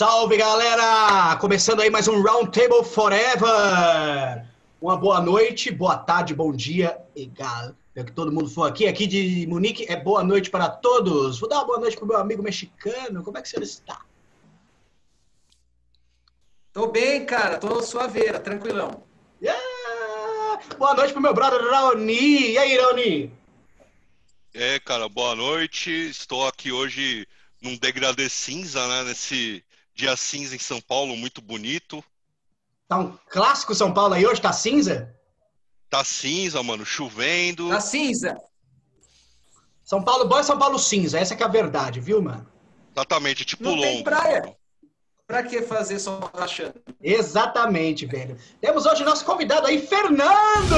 Salve galera! Começando aí mais um Round Table Forever! Uma boa noite, boa tarde, bom dia, egal. É que todo mundo for aqui. Aqui de Munique é boa noite para todos. Vou dar uma boa noite pro meu amigo mexicano. Como é que você está? Tô bem, cara. Tô suaveira, tranquilão. Yeah! Boa noite pro meu brother Raoni. E aí, Raoni? É, cara, boa noite. Estou aqui hoje num degradê cinza, né? Nesse dia cinza em São Paulo, muito bonito. Tá um clássico São Paulo aí hoje? Tá cinza? Tá cinza, mano, chovendo. Tá cinza. São Paulo bom e São Paulo cinza. Essa que é a verdade, viu, mano? Exatamente, tipo Não tem praia. Pra que fazer só rachando? Exatamente, velho. Temos hoje nosso convidado aí, Fernando!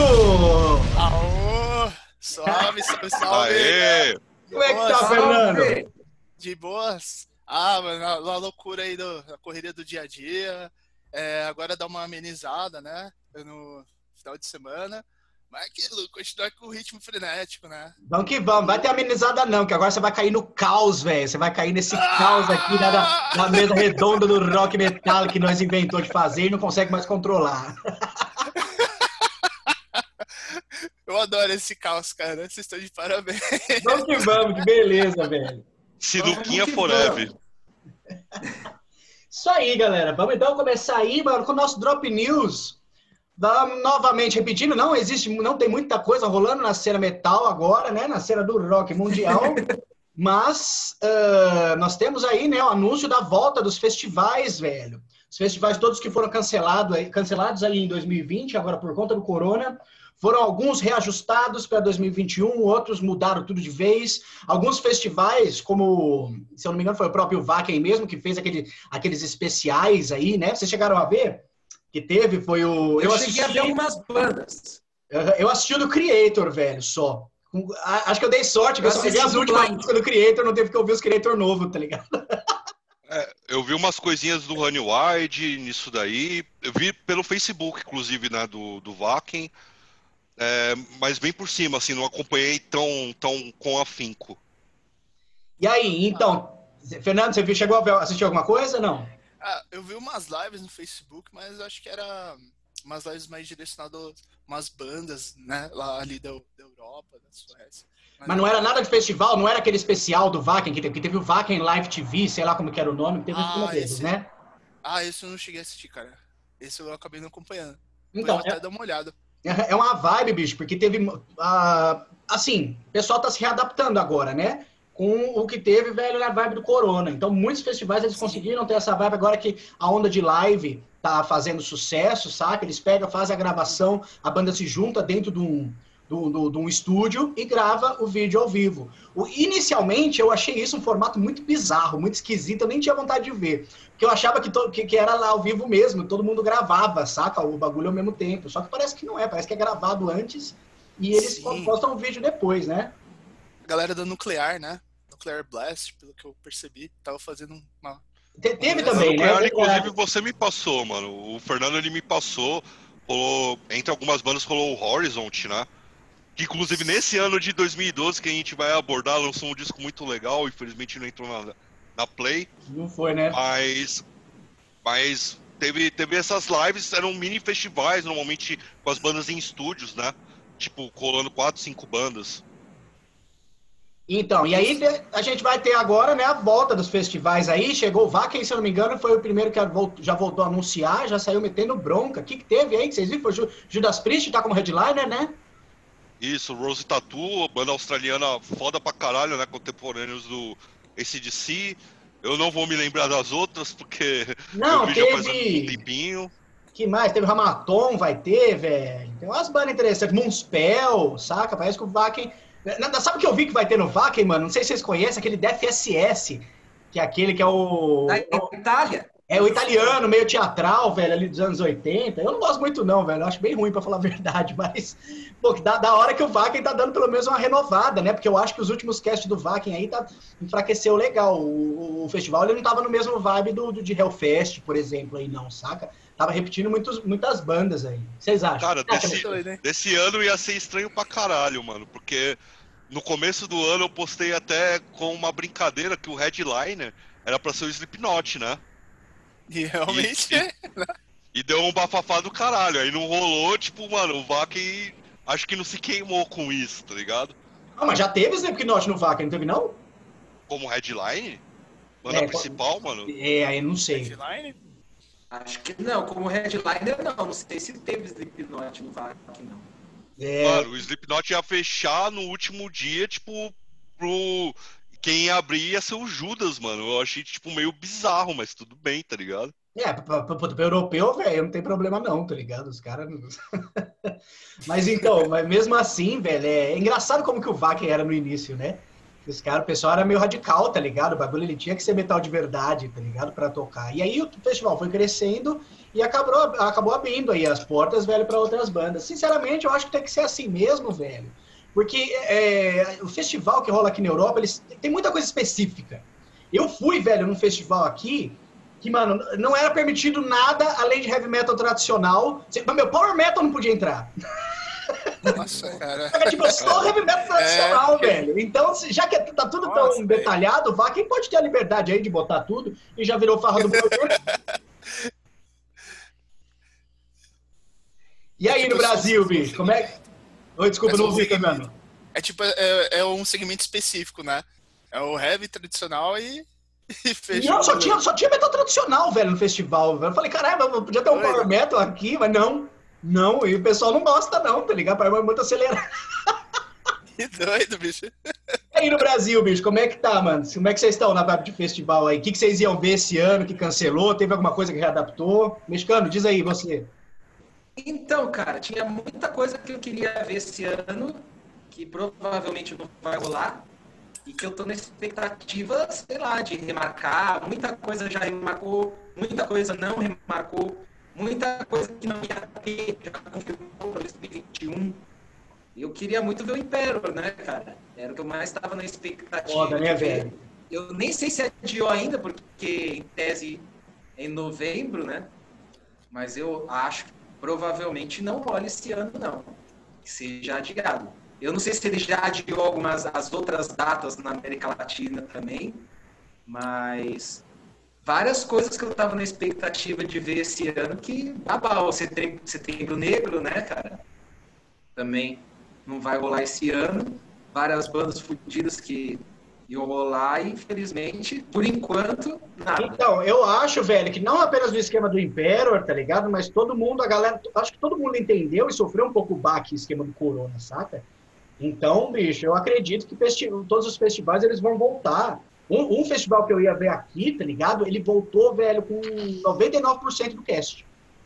Aô! Salve, salve, salve! Aê! Como é que tá, Fernando? De boas? Ah, mano, na, na loucura aí do, da correria do dia a dia. É, agora dá uma amenizada, né? No final de semana. Mas aquilo, continuar com o ritmo frenético, né? Vamos que vamos. Vai ter amenizada não, que agora você vai cair no caos, velho. Você vai cair nesse caos aqui da, da- da mesa redonda do rock metal que nós inventou de fazer e não consegue mais controlar. Eu adoro esse caos, cara. Vocês estão de parabéns. Vamos que vamos, que beleza, velho. Que forever. Isso aí, galera. Vamos então começar aí, mano, com o nosso Drop News. Vamos novamente repetindo, não existe, não tem muita coisa rolando na cena metal agora, né? Na cena do rock mundial. Mas ah, nós temos aí, né, o anúncio da volta dos festivais, velho. Os festivais todos que foram cancelados aí, cancelados aí em 2020, agora por conta do corona. Foram alguns reajustados para 2021, outros mudaram tudo de vez. Alguns festivais, como, se eu não me engano, foi o próprio Vaken mesmo, que fez aquele, aqueles especiais aí, né? Vocês chegaram a ver? Que teve, foi o. Eu, cheguei a ver algumas bandas. Eu assisti o do Creator, velho, só. Acho que eu dei sorte, porque eu Eu só peguei as assisti últimas músicas do Creator, não teve que ouvir os Creator novo, tá ligado? É, eu vi umas coisinhas do Honey Wide nisso daí. Eu vi pelo Facebook, inclusive, né, do, do Vaken. É, mas bem por cima, assim, não acompanhei tão, tão com afinco. E aí, então, Fernando, você viu- chegou a assistir alguma coisa? Não? Ah, eu vi umas lives no Facebook, mas acho que era umas lives mais direcionadas umas bandas, né? Lá ali da, da Europa, da Suécia. Mas não era nada de festival, não era aquele especial do Vaken, que teve, que teve o Vaken Live TV, sei lá como que era o nome, que teve Ah, esse- né? Ah, esse eu não cheguei a assistir, cara. Esse eu acabei não acompanhando. Então, Vou até dar uma olhada. É uma vibe, bicho, porque teve. ah, assim, o pessoal tá se readaptando agora, né? Com o que teve, velho, na vibe do Corona. Então, muitos festivais eles Sim. conseguiram ter essa vibe agora que a onda de live tá fazendo sucesso, saca? Eles pegam, fazem a gravação, a banda se junta dentro de um, de um- de um- estúdio e grava o vídeo ao vivo. O- inicialmente, eu achei isso um formato muito bizarro, muito esquisito, eu nem tinha vontade de ver. Porque eu achava que, to- que, que era lá ao vivo mesmo, todo mundo gravava, saca? O bagulho ao mesmo tempo. Só que parece que não é, parece que é gravado antes e eles Sim. postam o vídeo depois, né? A galera da Nuclear, né? Nuclear Blast, pelo que eu percebi, tava fazendo uma. Te- Teve também, né? Nuclear, inclusive, você me passou, mano. O Fernando, ele me passou. Rolou, entre algumas bandas, rolou o Horizont, né? Que, inclusive, nesse ano de 2012, que a gente vai abordar, lançou um disco muito legal. Infelizmente, não entrou na, na Play. Não foi, né? Mas, mas teve, teve essas lives, eram mini festivais, normalmente com as bandas em estúdios, né? Tipo, colando quatro, cinco bandas. Então, e aí a gente vai ter agora, né, a volta dos festivais aí. Chegou o Vaken, se eu não me engano, foi o primeiro que já voltou a anunciar, já saiu metendo bronca. O que, que teve aí que vocês viram? Foi Ju- Judas Priest, tá como headliner, né? Isso, Rose Tattoo, banda australiana foda pra caralho, né? Contemporâneos do ACDC. Eu não vou me lembrar das outras, porque Não, eu vi já faz um teve. tempinho. que mais? Teve Ramaton, vai ter, velho. Tem umas bandas interessantes. Moonspell, saca? Parece que o Vaken. Sabe o que eu vi que vai ter no Vaken, mano? Não sei se vocês conhecem, aquele Death SS, que é aquele que é o. Da Itália. É o italiano, meio teatral, velho, ali dos anos 80. Eu não gosto muito, não, velho. Eu acho bem ruim, pra falar a verdade. Mas, pô, da, da hora que o Vaken tá dando pelo menos uma renovada, né? Porque eu acho que os últimos casts do Vaken aí tá, enfraqueceu legal. O, o festival ele não tava no mesmo vibe do, do de Hellfest, por exemplo, aí, não, saca? Tava repetindo muitos, muitas bandas aí. Vocês acham? Cara, desse- hein? Desse ano ia ser estranho pra caralho, mano, porque no começo do ano eu postei até com uma brincadeira que o headliner era pra ser o Slipknot, né? E realmente. E, e deu um bafafá do caralho. Aí não rolou, tipo, mano, o Vaken acho que não se queimou com isso, tá ligado? Ah, mas já teve Slipknot no Vaken, não teve não? Como headline? Banda É, principal, mano? É, aí não sei. Headline? Acho que não, como headliner não. Não sei se teve Slipknot no VAC, não. É, Mano, o Slipknot ia fechar no último dia, tipo, pro. Quem ia abrir ia ser o Judas, mano. Eu achei, tipo, meio bizarro, mas tudo bem, tá ligado? É, pra, pra europeu, velho, não tem problema não, tá ligado? Os caras. mas então, mas mesmo assim, velho, é engraçado como que o Vaken era no início, né? Os caras, o pessoal era meio radical, tá ligado? O bagulho ele tinha que ser metal de verdade, tá ligado? Pra tocar. E aí o festival foi crescendo e acabou, acabou abrindo aí as portas, velho, pra outras bandas. Sinceramente, eu acho que tem que ser assim mesmo, velho. Porque é, o festival que rola aqui na Europa, eles tem muita coisa específica. Eu fui, velho, num festival aqui que, mano, não era permitido nada além de heavy metal tradicional. Meu, power metal não podia entrar. Nossa, cara. É tipo só heavy metal tradicional, velho. Então, já que tá tudo Nossa, tão detalhado, vá, quem pode ter a liberdade aí de botar tudo e já virou farra do Brasil. E aí no Brasil, bicho, como é que. Oi, desculpa, Mas não ouvi, Fernando. É tipo, é, é um segmento específico, né? É o heavy tradicional e, e fechou. Não, só tinha, só tinha metal tradicional, velho, no festival. velho. Eu falei, caramba, podia ter um Doido. power metal aqui, mas não. Não, e o pessoal não gosta, não, tá ligado? Para muito acelerado. Que doido, bicho. E aí no Brasil, bicho, como é que tá, mano? Como é que vocês estão na vibe de festival aí? O que, que vocês iam ver esse ano que cancelou? Teve alguma coisa que readaptou? Mexicano, diz aí, você. Então, cara, tinha muita coisa que eu queria ver esse ano, que provavelmente não vai rolar, e que eu tô na expectativa, sei lá, de remarcar. Muita coisa já remarcou, muita coisa não remarcou, muita coisa que não ia ter, já confirmou para 2021. Eu queria muito ver o Imperial, né, cara? Era o que eu mais estava na expectativa. Foda, né, velho? Eu nem sei se adiou ainda, porque em tese é em novembro, né? Mas eu acho que provavelmente não rola esse ano, não. Que seja adiado. Eu não sei se ele já adiou algumas as outras datas na América Latina também, mas várias coisas que eu tava na expectativa de ver esse ano que babau, setembro, setembro negro, né, cara? Também não vai rolar esse ano. Várias bandas fudidas que iam rolar e infelizmente, por enquanto, nada. Então, eu acho, velho, que não apenas no esquema do Imperior, tá ligado? Mas todo mundo, a galera, acho que todo mundo entendeu e sofreu um pouco o baque esquema do Corona, saca? Então, bicho, eu acredito que todos os festivais eles vão voltar. Um, um festival que eu ia ver aqui, tá ligado? Ele voltou, velho, com 99% do cast.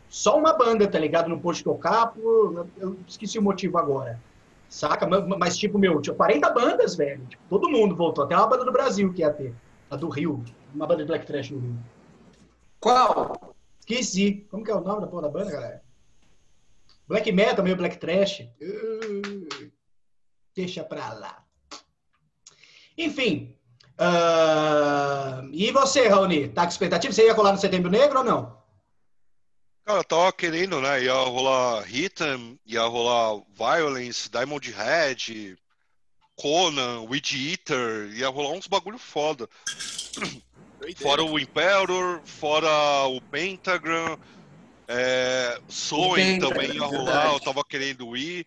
Só uma banda, tá ligado? Não pôde tocar, por... eu esqueci o motivo agora. Saca? Mas, mas, tipo, meu, tinha 40 bandas, velho. Tipo, todo mundo voltou. Até uma banda do Brasil que ia ter. A do Rio. Uma banda de Black Trash no Rio. Qual? Esqueci. Como que é o nome da porra da banda, galera? Black Metal, meio Black Trash. Uh, deixa pra lá. Enfim. ah, e você, Raoni? Tá com expectativa? Você ia colar no Setembro Negro ou não? Cara, eu tava querendo, né? Ia rolar Rhythm, ia rolar Violence, Diamond Head, Conan, Weed Eater, ia rolar uns bagulho foda. Doideira. Fora o Imperator, fora o Pentagram, é, Soen também ia rolar, verdade. eu tava querendo ir.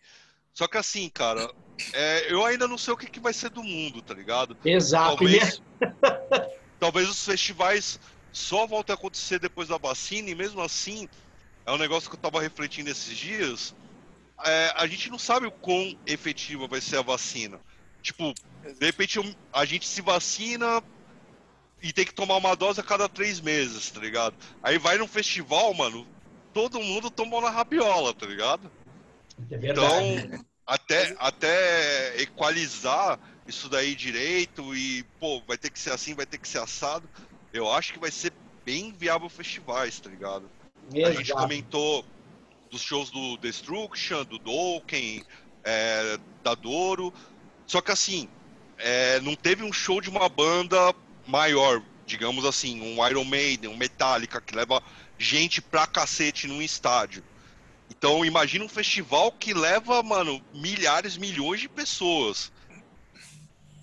Só que assim, cara, é, eu ainda não sei o que, que vai ser do mundo, tá ligado? Exato. E Talvez, talvez os festivais só voltem a acontecer depois da vacina, e mesmo assim, é um negócio que eu tava refletindo esses dias. é, a gente não sabe o quão efetiva vai ser a vacina. Tipo, de repente a gente se vacina e tem que tomar uma dose a cada três meses, tá ligado? Aí vai num festival, mano, todo mundo tomou na rabiola, tá ligado? É. Então, até, até equalizar isso daí direito e, pô, vai ter que ser assim, vai ter que ser assado, eu acho que vai ser bem viável festivais, tá ligado? A gente Exato. comentou dos shows do Destruction, do Dokken, é, da Doro, só que assim, é, não teve um show de uma banda maior, digamos assim, um Iron Maiden, um Metallica, que leva gente pra cacete num estádio. Então imagina um festival que leva, mano, milhares, milhões de pessoas.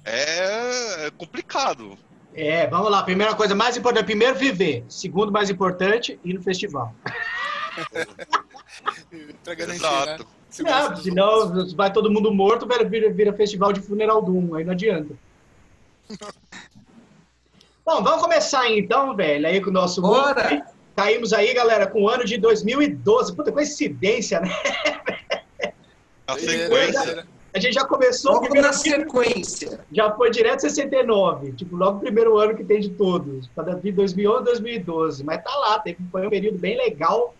É, é complicado. É, vamos lá. Primeira coisa mais importante, primeiro viver. Segundo mais importante, ir no festival. pra garantir, Exato. né? Não, senão vai todo mundo morto, velho, vira, vira festival de funeral doom, aí não adianta. Bom, vamos começar então, velho, aí com o nosso... Bora! Caímos aí, galera, com o ano de 2012. Puta, coincidência, né? A sequência. doideira. A gente já começou, Logo na sequência. já foi direto 69, tipo, logo o primeiro ano que tem de todos, para de 2011 2012, mas tá lá, teve, foi um período bem legal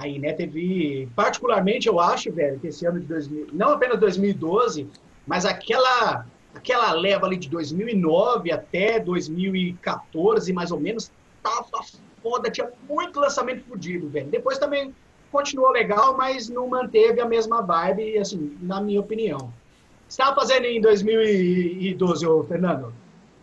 aí, né, teve, particularmente eu acho, velho, que esse ano de 2000, não apenas 2012, mas aquela, aquela leva ali de 2009 até 2014, mais ou menos, tava foda, tinha muito lançamento fudido, velho, depois também continuou legal, mas não manteve a mesma vibe, assim, na minha opinião. Você estava fazendo em 2012, ô Fernando?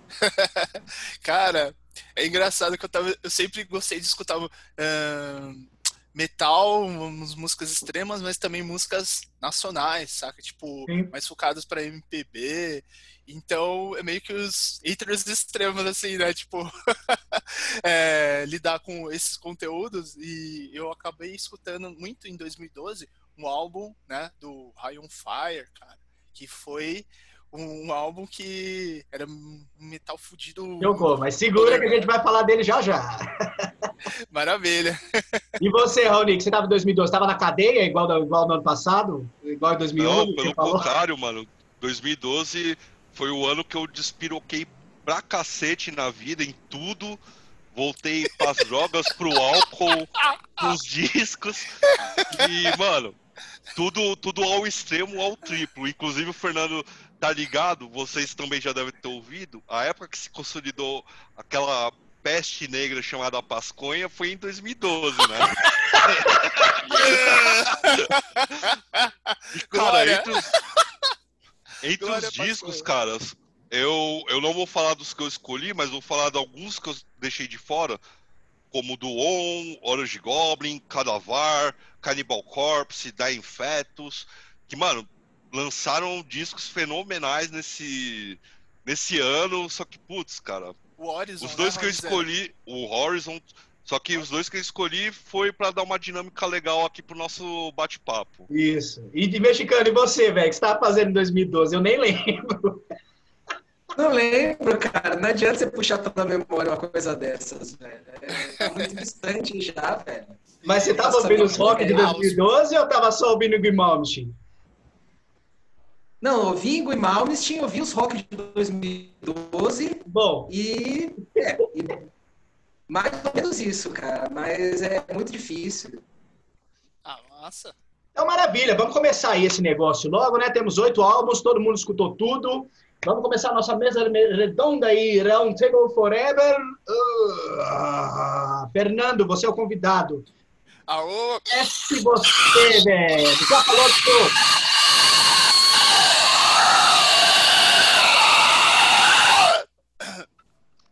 Cara, é engraçado que eu, tava, eu sempre gostei de escutar ahn, metal, umas músicas extremas, mas também músicas nacionais, saca? Tipo, Sim. mais focadas pra MPB. Então, é meio que os os extremos, assim, né? Tipo, é, lidar com esses conteúdos. E eu acabei escutando muito em 2012 um álbum, né? Do High on Fire, cara. Que foi um álbum que era um metal fudido. Jogou, mas segura que a gente vai falar dele já já. Maravilha. E você, Raoni, que você estava em 2012, estava na cadeia, igual, igual no ano passado? Igual em 2011? Não, pelo contrário, mano. 2012 foi o ano que eu despiroquei pra cacete na vida, em tudo. Voltei pras drogas, pro álcool, pros discos. E, mano, tudo, tudo ao extremo, ao triplo. Inclusive o Fernando tá ligado, vocês também já devem ter ouvido. A época que se consolidou aquela peste negra chamada Pasconha foi em 2012, né? E, cara, entre os, entre Glória os discos, caras, eu, eu não vou falar dos que eu escolhi, mas vou falar de alguns que eu deixei de fora, como do On, Orange Goblin, Cadavar, Cannibal Corpse, Dying Fetus, que, mano, lançaram discos fenomenais nesse, nesse ano, só que, putz, cara, Horizon. os dois né, que eu escolhi, o Horizon, só que os dois que eu escolhi foi pra dar uma dinâmica legal aqui pro nosso bate-papo. Isso. E de mexicano, e você, velho, que você estava fazendo em 2012? Eu nem lembro. Não lembro, cara. Não adianta você puxar pela memória uma coisa dessas, velho. É, tá muito distante já, velho. Mas você estava Nossa, ouvindo os rock de legal. 2012 ou estava só ouvindo o Grimaldi? Não, eu ouvi Ingo e Malmsteen, eu vi os rock de 2012 Bom, e, é, e mais ou menos isso, cara. Mas é muito difícil. Ah, massa. então maravilha. Vamos começar aí esse negócio logo, né? Temos oito álbuns, todo mundo escutou tudo. Vamos começar a nossa mesa redonda aí, Round Table Forever. Ah, Fernando, você é o convidado. Aô, É se você, velho. Já falou do seu.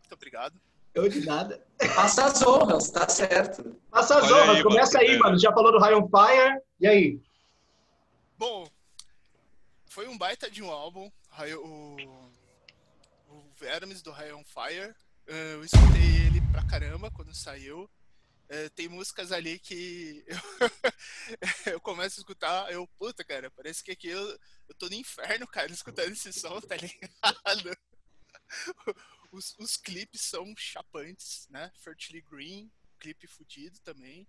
muito obrigado. Eu de nada. Passa as honras, tá certo. Passa as Olha honras, aí, começa mano. aí, mano. Já falou do High on Fire. E aí? Bom, foi um baita de um álbum. O, o Vermes do High on Fire. Eh, Eu escutei ele pra caramba quando saiu. Eh, Tem músicas ali que eu, eu começo a escutar, eu, puta, cara, parece que aqui eu, eu tô no inferno, cara, escutando esse som, tá ligado? Os, os clipes são chapantes, né? Fertily Green, clipe fudido também.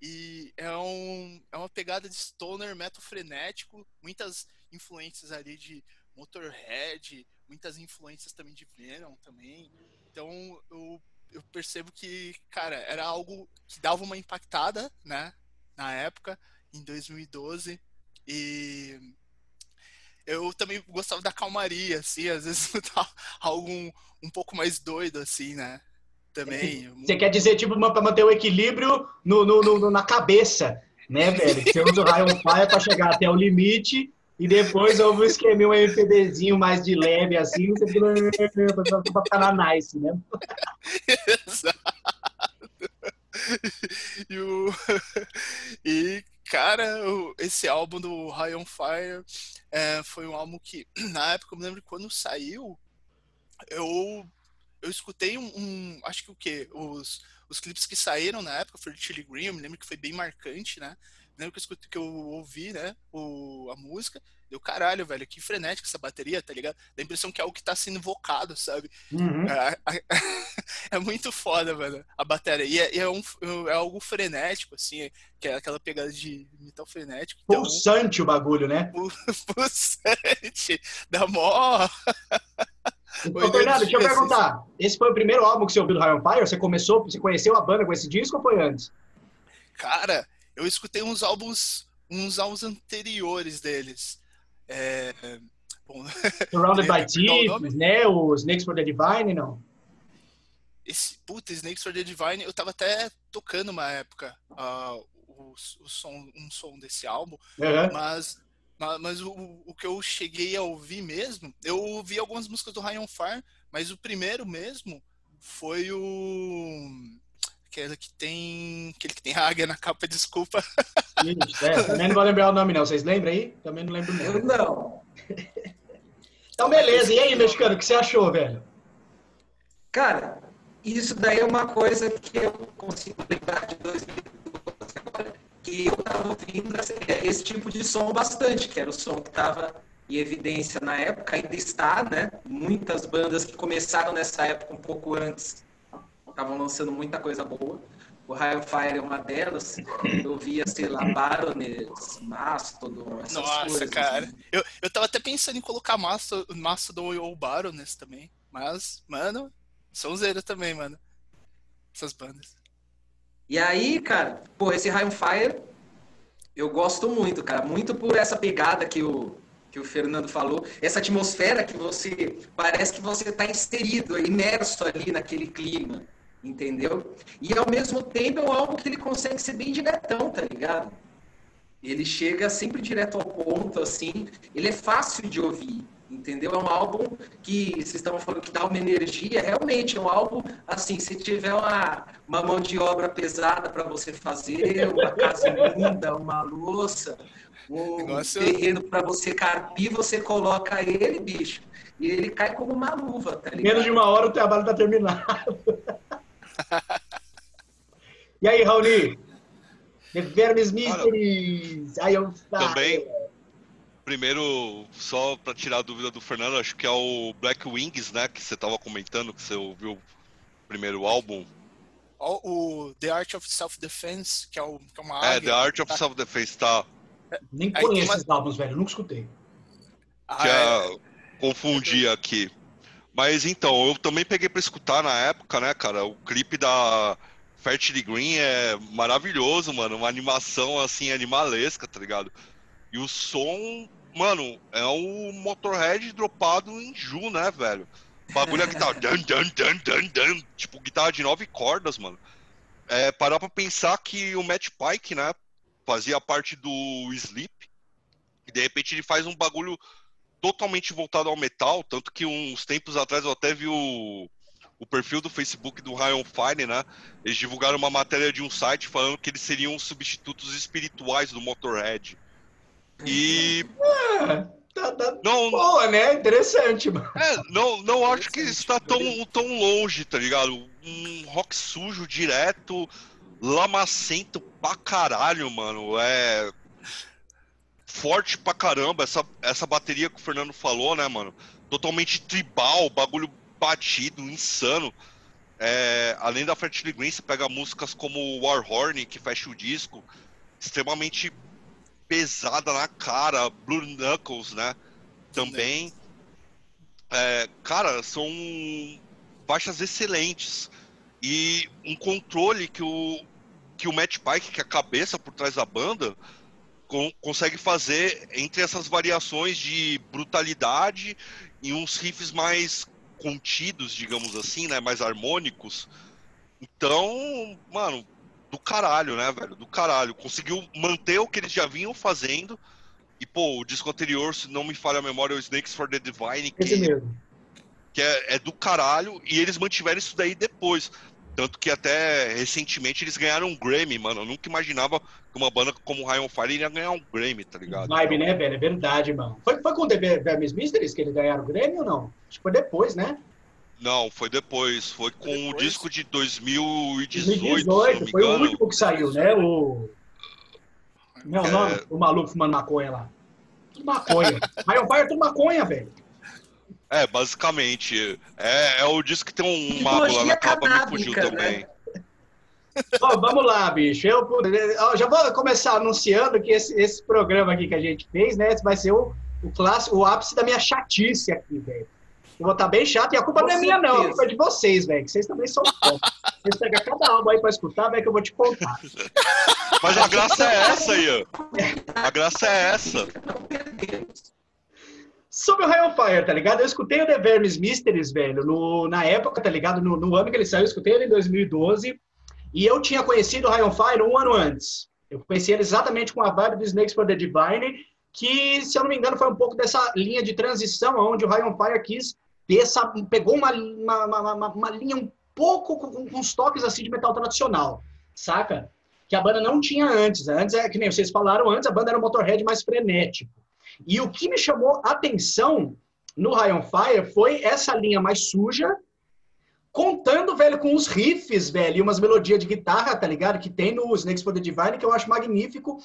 E é, um, é uma pegada de stoner metal frenético, muitas influências ali de Motorhead, muitas influências também de Venom também. Então eu, eu percebo que, cara, era algo que dava uma impactada, né? Na época, em 2012. E eu também gostava da calmaria, assim, às vezes algo um, pouco mais doido, assim, né? Também. Você quer dizer, tipo, para manter o equilíbrio no, no- no- na cabeça, né, velho? Você usa o on Fire para chegar até o limite e depois houve um esqueminha, um MPBzinho mais de leve, assim, você pra ficar na nice, né? Exato. E, o... e cara, esse álbum do High on Fire é, foi um álbum que, na época, eu me lembro quando saiu, eu, eu escutei um, um, Acho que o quê? Os, os clipes que saíram na época foi o Chili Green, eu me lembro que foi bem marcante, né? lembro que eu, escutei, que eu ouvi, né, o, a música, deu caralho, velho, que frenética essa bateria, tá ligado? Dá a impressão que é algo que tá sendo invocado, sabe? Uhum. É, é, muito foda, velho, a bateria. E é, é, um, é algo frenético, assim, que é aquela pegada de metal frenético. Então, pulsante o bagulho, né? Pulsante. Dá mó... Ô, Fernando, deixa eu perguntar. Esse foi o primeiro álbum que você ouviu do High Fire? Você começou, você conheceu a banda com esse disco ou foi antes? Cara, eu escutei uns álbuns, uns álbuns anteriores deles. É, bom, Surrounded by Thieves, né? O Snakes for the Divine, não? Esse, puta, Snakes for the Divine, eu tava até tocando uma época uh, o, o som, um som desse álbum, uhum. mas, mas, o, o que eu cheguei a ouvir mesmo, eu ouvi algumas músicas do on Fire, mas o primeiro mesmo foi o aquele que tem. Aquele que tem águia na capa, desculpa. Isso, é, também não vou lembrar o nome, não. Vocês lembram aí? Também não lembro o nome. Eu não. então, beleza. E aí, mexicano, o que você achou, velho? Cara, isso daí é uma coisa que eu consigo lembrar de 2012 agora, que eu tava ouvindo esse tipo de som bastante, que era o som que tava em evidência na época, ainda está, né? Muitas bandas que começaram nessa época um pouco antes estavam lançando muita coisa boa. O High Fire é uma delas. Eu via, sei lá, Baroness, Mastodon, essas Nossa, coisas. Nossa, cara. Eu, eu tava até pensando em colocar Mastodon, Mastodon ou Baroness também. Mas, mano, são zero também, mano. Essas bandas. E aí, cara, pô, esse Fire eu gosto muito, cara. Muito por essa pegada que o, que o Fernando falou, essa atmosfera que você parece que você está inserido, imerso ali naquele clima entendeu? E ao mesmo tempo é um álbum que ele consegue ser bem diretão, tá ligado? Ele chega sempre direto ao ponto, assim, ele é fácil de ouvir, entendeu? É um álbum que, vocês estavam falando que dá uma energia, realmente é um álbum, assim, se tiver uma, uma mão de obra pesada para você fazer, uma casa linda, uma louça, um Negócio... terreno para você carpir, você coloca ele, bicho, e ele cai como uma luva, tá ligado? Menos de uma hora o trabalho tá terminado. e aí, Raoni? The Vermes Mysteries. Aí eu Também. Primeiro, só para tirar a dúvida do Fernando, acho que é o Black Wings, né? Que você tava comentando, que você ouviu o primeiro álbum. O, The Art of Self-Defense, que é, o, que é uma É, The Art of tá. Self-Defense, tá. Nem conheço uma... esses álbuns, velho. Nunca escutei. Ah, que é... confundi aqui. Mas então, eu também peguei para escutar na época, né, cara? O clipe da Fertile Green é maravilhoso, mano. Uma animação assim, animalesca, tá ligado? E o som, mano, é um Motorhead dropado em Ju, né, velho? O bagulho é guitarra. Dan, dan, dan, dan, dan, tipo, guitarra de nove cordas, mano. É, parar pra pensar que o Matt Pike, né, fazia parte do Sleep. E de repente ele faz um bagulho totalmente voltado ao metal, tanto que uns tempos atrás eu até vi o, o perfil do Facebook do Ryan Fine, né? Eles divulgaram uma matéria de um site falando que eles seriam substitutos espirituais do Motorhead. E. É, tá, tá não, boa, né? Interessante, mano. É, não, não acho que está tão, tão longe, tá ligado? Um rock sujo direto, lamacento pra caralho, mano. É forte pra caramba. Essa, essa bateria que o Fernando falou, né, mano? Totalmente tribal, bagulho batido, insano. É, além da Fertile Green, você pega músicas como War Horn, que fecha o disco, extremamente pesada na cara, Blue Knuckles, né? Também. É, cara, são faixas excelentes. E um controle que o, que o Matt Pike, que é a cabeça por trás da banda, consegue fazer entre essas variações de brutalidade e uns riffs mais contidos, digamos assim, né, mais harmônicos. Então, mano, do caralho, né, velho? Do caralho. Conseguiu manter o que eles já vinham fazendo. E, pô, o disco anterior, se não me falha a memória, é o Snakes for the Divine. Que. Que é, é do caralho. E eles mantiveram isso daí depois. Tanto que até recentemente eles ganharam um Grammy, mano. Eu nunca imaginava que uma banda como Ryan Fire ia ganhar um Grammy, tá ligado? Vibe, né, velho? É verdade, mano. Foi, foi com o The Vermis Mysteries que eles ganharam o Grammy ou não? Acho que foi depois, né? Não, foi depois. Foi com Foi o depois? disco de 2018, 2018, se não me foi o engano. último que saiu, né? O. Meu É. nome, o maluco fumando maconha lá. Tudo maconha. Iron Fire é tudo maconha, velho. É, basicamente. É, é o disco que tem um mago lá na capa, me fugiu canábica, também. Ó, vamos lá, bicho. Eu ó, já vou começar anunciando que esse, esse programa aqui que a gente fez, né? Vai ser o, o clássico, o ápice da minha chatice aqui, velho. Eu vou estar bem chato e a culpa Com não é minha, não. A culpa é de vocês, velho. Que vocês também são foda. Vocês pegam cada álbum aí pra escutar, velho, que eu vou te contar. Mas a graça é essa, Ian. A graça é essa. Sobre o High on Fire, tá ligado? Eu escutei o The Vermis Mysteries, velho, no, na época, tá ligado? No, no ano que ele saiu, eu escutei ele em 2012. E eu tinha conhecido o High on Fire um ano antes. Eu conheci ele exatamente com a vibe do Snakes for the Divine, que, se eu não me engano, foi um pouco dessa linha de transição, onde o High on Fire quis ter essa, pegou uma, uma, uma, uma- uma linha um pouco com, com uns toques assim de metal tradicional, saca? Que a banda não tinha antes. Antes, é que nem vocês falaram, antes a banda era um Motorhead mais frenético. E o que me chamou atenção no High on Fire foi essa linha mais suja, contando, velho, com os riffs, velho, e umas melodias de guitarra, tá ligado? Que tem no Snakes for the Divine, que eu acho magnífico,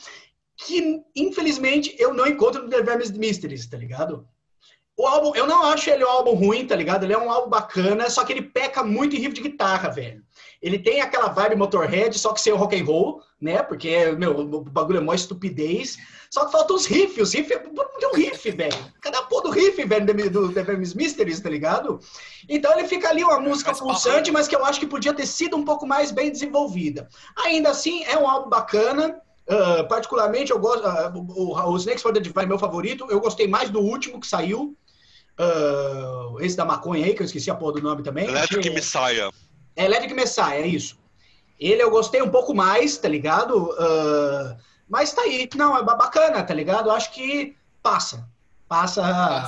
que infelizmente eu não encontro no The Vermis Mysteries, tá ligado? O álbum, eu não acho ele um álbum ruim, tá ligado? Ele é um álbum bacana, só que ele peca muito em riff de guitarra, velho. Ele tem aquela vibe Motorhead, só que sem o rock and roll, né? Porque, meu, o bagulho é mó estupidez. Só que faltam os riffs. Os riffs é um riff, velho. Cada porra do riff, velho, do, Vermis Mysteries, tá ligado? Então ele fica ali uma música Mas pulsante, mas que eu acho que podia ter sido um pouco mais bem desenvolvida. Ainda assim, é um álbum bacana. Ah, particularmente, eu gosto. ah, o, o, Snakes for the Divine é meu favorito. Eu gostei mais do último que saiu. Ah, esse da maconha aí, que eu esqueci a porra do nome também. Electric Achei- Messiah. É Electric Messiah, é isso. Ele eu gostei um pouco mais, tá ligado? Ah, mas tá aí. Não, é ba- bacana, tá ligado? Eu acho que passa. Passa.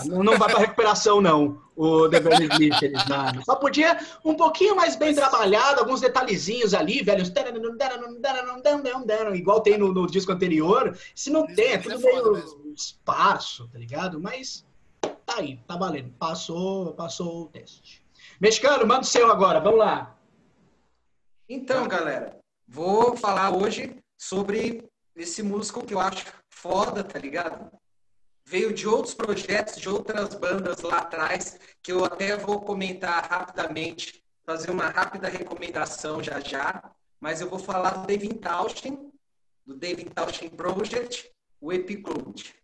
Não, não vai pra recuperação, não. O The Burning Mysteries, não. Só podia um pouquinho mais bem trabalhado, alguns detalhezinhos ali, velho. Igual tem no, no disco anterior. Se não tem, é tudo É meio esparso, tá ligado? Mas tá aí, tá valendo. Passou, passou o teste. Mexicano, manda o seu agora, vamos lá. Então, galera, vou falar hoje sobre esse músico que eu acho foda, tá ligado? Veio de outros projetos, de outras bandas lá atrás, que eu até vou comentar rapidamente, fazer uma rápida recomendação já já, mas eu vou falar do David Tauschen, do David Tauschen Project, o Epicloud.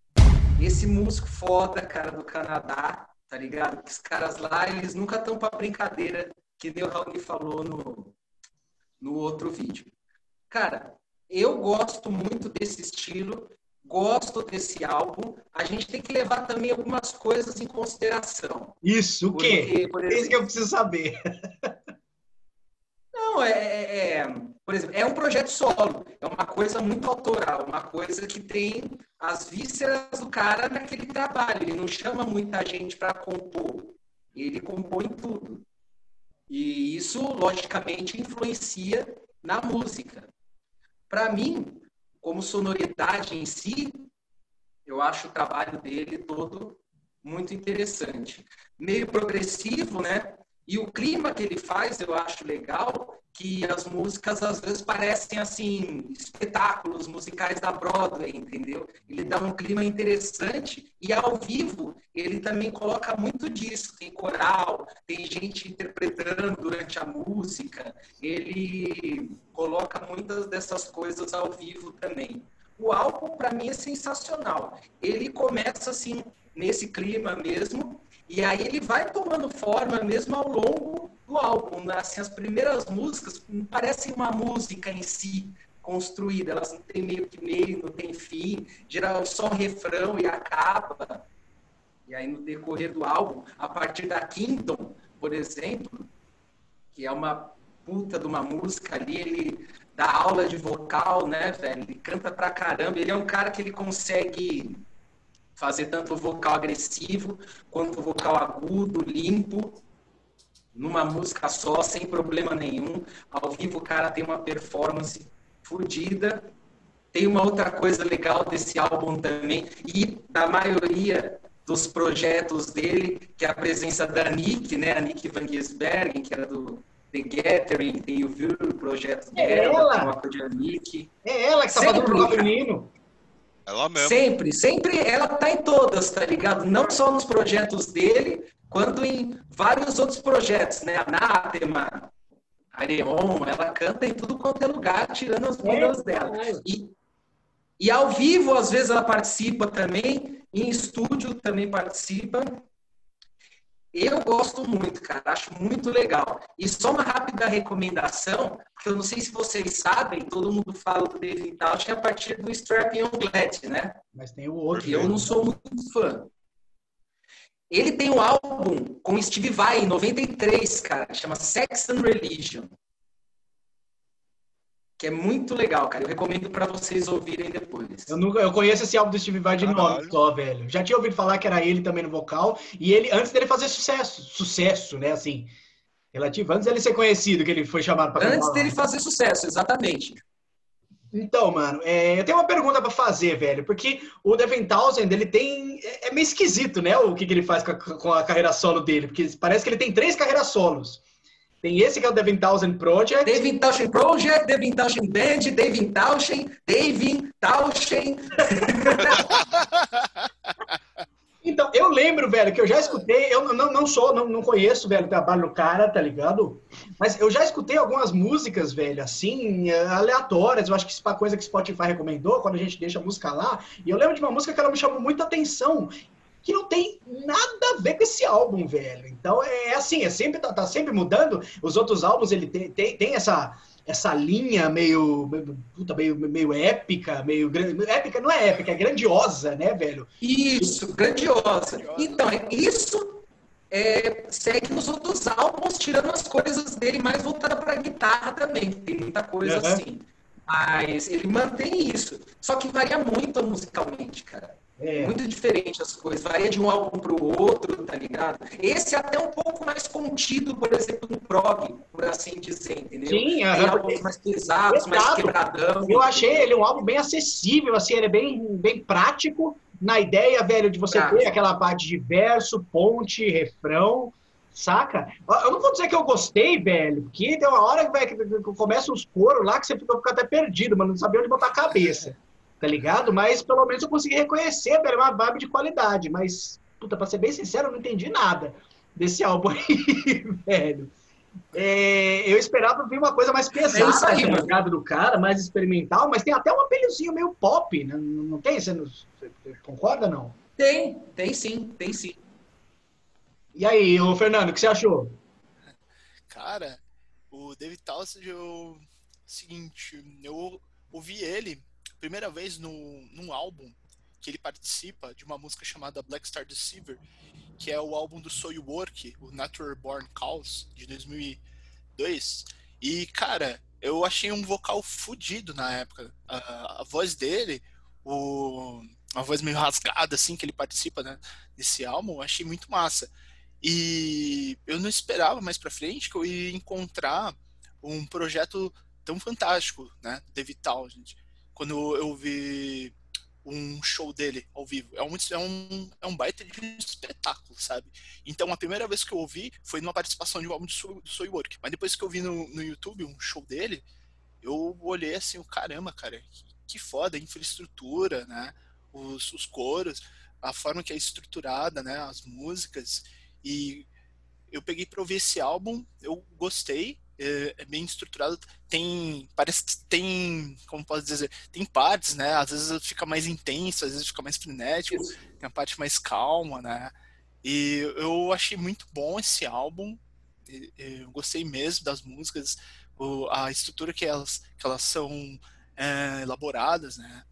Esse músico foda, cara, do Canadá, tá ligado? Que os caras lá, eles nunca estão pra brincadeira, que nem o Raul falou no, no outro vídeo. Cara, eu gosto muito desse estilo, gosto desse álbum. A gente tem que levar também algumas coisas em consideração. Isso, o quê? Porque, por É isso que eu exemplo, preciso saber. não, é, é- é- por exemplo, é um projeto solo, é uma coisa muito autoral, uma coisa que tem as vísceras do cara naquele trabalho. Ele não chama muita gente para compor, ele compõe tudo. E isso, logicamente, influencia na música. Para mim, como sonoridade em si, eu acho o trabalho dele todo muito interessante. Meio progressivo, né? E o clima que ele faz, eu acho legal, que as músicas às vezes parecem assim espetáculos musicais da Broadway, entendeu? Ele dá um clima interessante e ao vivo ele também coloca muito disso. Tem coral, tem gente interpretando durante a música. Ele coloca muitas dessas coisas ao vivo também. O álbum para mim é sensacional. Ele começa assim nesse clima mesmo e aí ele vai tomando forma mesmo ao longo do álbum. né? Assim, as primeiras músicas não parecem uma música em si construída, elas não têm meio que meio, não tem fim, geral só refrão e acaba. E aí no decorrer do álbum, a partir da Kingdom, por exemplo, que é uma puta de uma música ali, ele dá aula de vocal, né, velho? Ele canta pra caramba, ele é um cara que ele consegue fazer tanto o vocal agressivo quanto o vocal agudo, limpo, numa música só, sem problema nenhum. Ao vivo o cara tem uma performance fodida. Tem uma outra coisa legal desse álbum também, e da maioria dos projetos dele, que é a presença da Nick, né? A Nick Van Gisbergen, que era do The Gathering, tem o View, o projeto É dela, ela? tem o da Nick. É ela que tá Sempre, fazendo o menino. Ela mesmo. Sempre, sempre ela tá em todas, tá ligado? Não só nos projetos dele, quanto em vários outros projetos, né? Anátema, Areon, ela canta em tudo quanto é lugar, tirando as bundas dela. E, e ao vivo, às vezes, ela participa também, em estúdio também participa. Eu gosto muito, cara, acho muito legal. E só uma rápida recomendação, porque eu não sei se vocês sabem, todo mundo fala do David Tausch a partir do Strapping on Glad, né? Mas tem o outro. Eu não sou muito fã. Ele tem um álbum com Steve Vai, em 93, cara, chama Sex and Religion. Que é muito legal, cara. Eu recomendo pra vocês ouvirem depois. Eu, nunca, eu conheço esse álbum do Steve Vai de nome só, velho. Já tinha ouvido falar que era ele também no vocal. E ele, antes dele fazer sucesso, sucesso, né, assim, relativo, antes dele ser conhecido, que ele foi chamado pra Antes dele fazer sucesso, exatamente. Então, mano, é, eu tenho uma pergunta pra fazer, velho, porque o Devin Townsend, ele tem. É, é meio esquisito, né, o que, que ele faz com a, com a carreira solo dele, porque parece que ele tem três carreiras solos. Tem esse que é o Devin Townsend Project. Devin Tauschen Project, Devin Tauschen Band, Devin Tauschen, Devin Tauschen. Então, eu lembro, velho, que eu já escutei, eu não, não sou, não, não conheço, velho, o trabalho do cara, tá ligado? Mas eu já escutei algumas músicas, velho, assim, aleatórias, eu acho que isso é uma coisa que Spotify recomendou, quando a gente deixa a música lá, e eu lembro de uma música que ela me chamou muita atenção, que não tem nada a ver com esse álbum, velho. Então, é assim, é sempre, tá, tá sempre mudando, os outros álbuns, ele tem, tem, tem essa... Essa linha meio, puta, meio, meio épica, meio grande. Épica não é épica, é grandiosa, né, velho? Isso, grandiosa. Então, é- isso é, segue nos outros álbuns, tirando as coisas dele mais voltadas para guitarra também, tem muita coisa Uhum. assim. Mas ele mantém isso. Só que varia muito musicalmente, cara. É. Muito diferente as coisas, varia de um álbum para o outro, tá ligado? Esse é até um pouco mais contido, por exemplo, no prog, por assim dizer, entendeu? Sim, Tem aham, álbuns mais pesados, mais Exato. quebradão. Eu achei ele um álbum bem acessível, assim, ele é bem, bem prático na ideia, velho, de você Prático. ter aquela parte de verso, ponte, refrão, saca? Eu não vou dizer que eu gostei, velho, porque tem uma hora velho, que começa os coros lá que você fica, fica até perdido, mas não sabia onde botar a cabeça, tá ligado? Mas pelo menos eu consegui reconhecer, velho, uma vibe de qualidade, mas, puta, pra ser bem sincero, eu não entendi nada desse álbum aí, velho. É, eu esperava ver uma coisa mais pesada, É aí, pegada do cara, mais experimental, mas tem até um apelhozinho meio pop, né? não, não tem? Você, não- você concorda não? Tem, tem sim, tem sim. E aí, ô Fernando, o que você achou? Cara, o David Townsend, eu... Seguinte, eu ouvi ele primeira vez no, num álbum que ele participa de uma música chamada Black Star Deceiver, que é o álbum do Soul Work, o Natural Born Chaos, de 2002. E, cara, eu achei um vocal fudido na época. A, a voz dele, o, a voz meio rasgada, assim, que ele participa né, desse álbum, eu achei muito massa. E eu não esperava mais pra frente que eu ia encontrar um projeto tão fantástico, né, David Townsend. Quando eu vi um show dele ao vivo, é um, é um, é um baita de um espetáculo, sabe? Então a primeira vez que eu ouvi foi numa participação de um álbum do Soul, do Soul Work, mas depois que eu vi no, no YouTube um show dele, eu olhei assim, caramba, cara, que, que foda, a infraestrutura, né? Os, os coros, a forma que é estruturada, né? As músicas. E eu peguei para ouvir esse álbum, eu gostei, é, bem estruturado, tem, parece que tem, como posso dizer, tem partes, né? Às vezes fica mais intenso, às vezes fica mais frenético, tem a parte mais calma, né? E eu achei muito bom esse álbum, eu gostei mesmo das músicas, a estrutura que elas, que elas são é, elaboradas, né?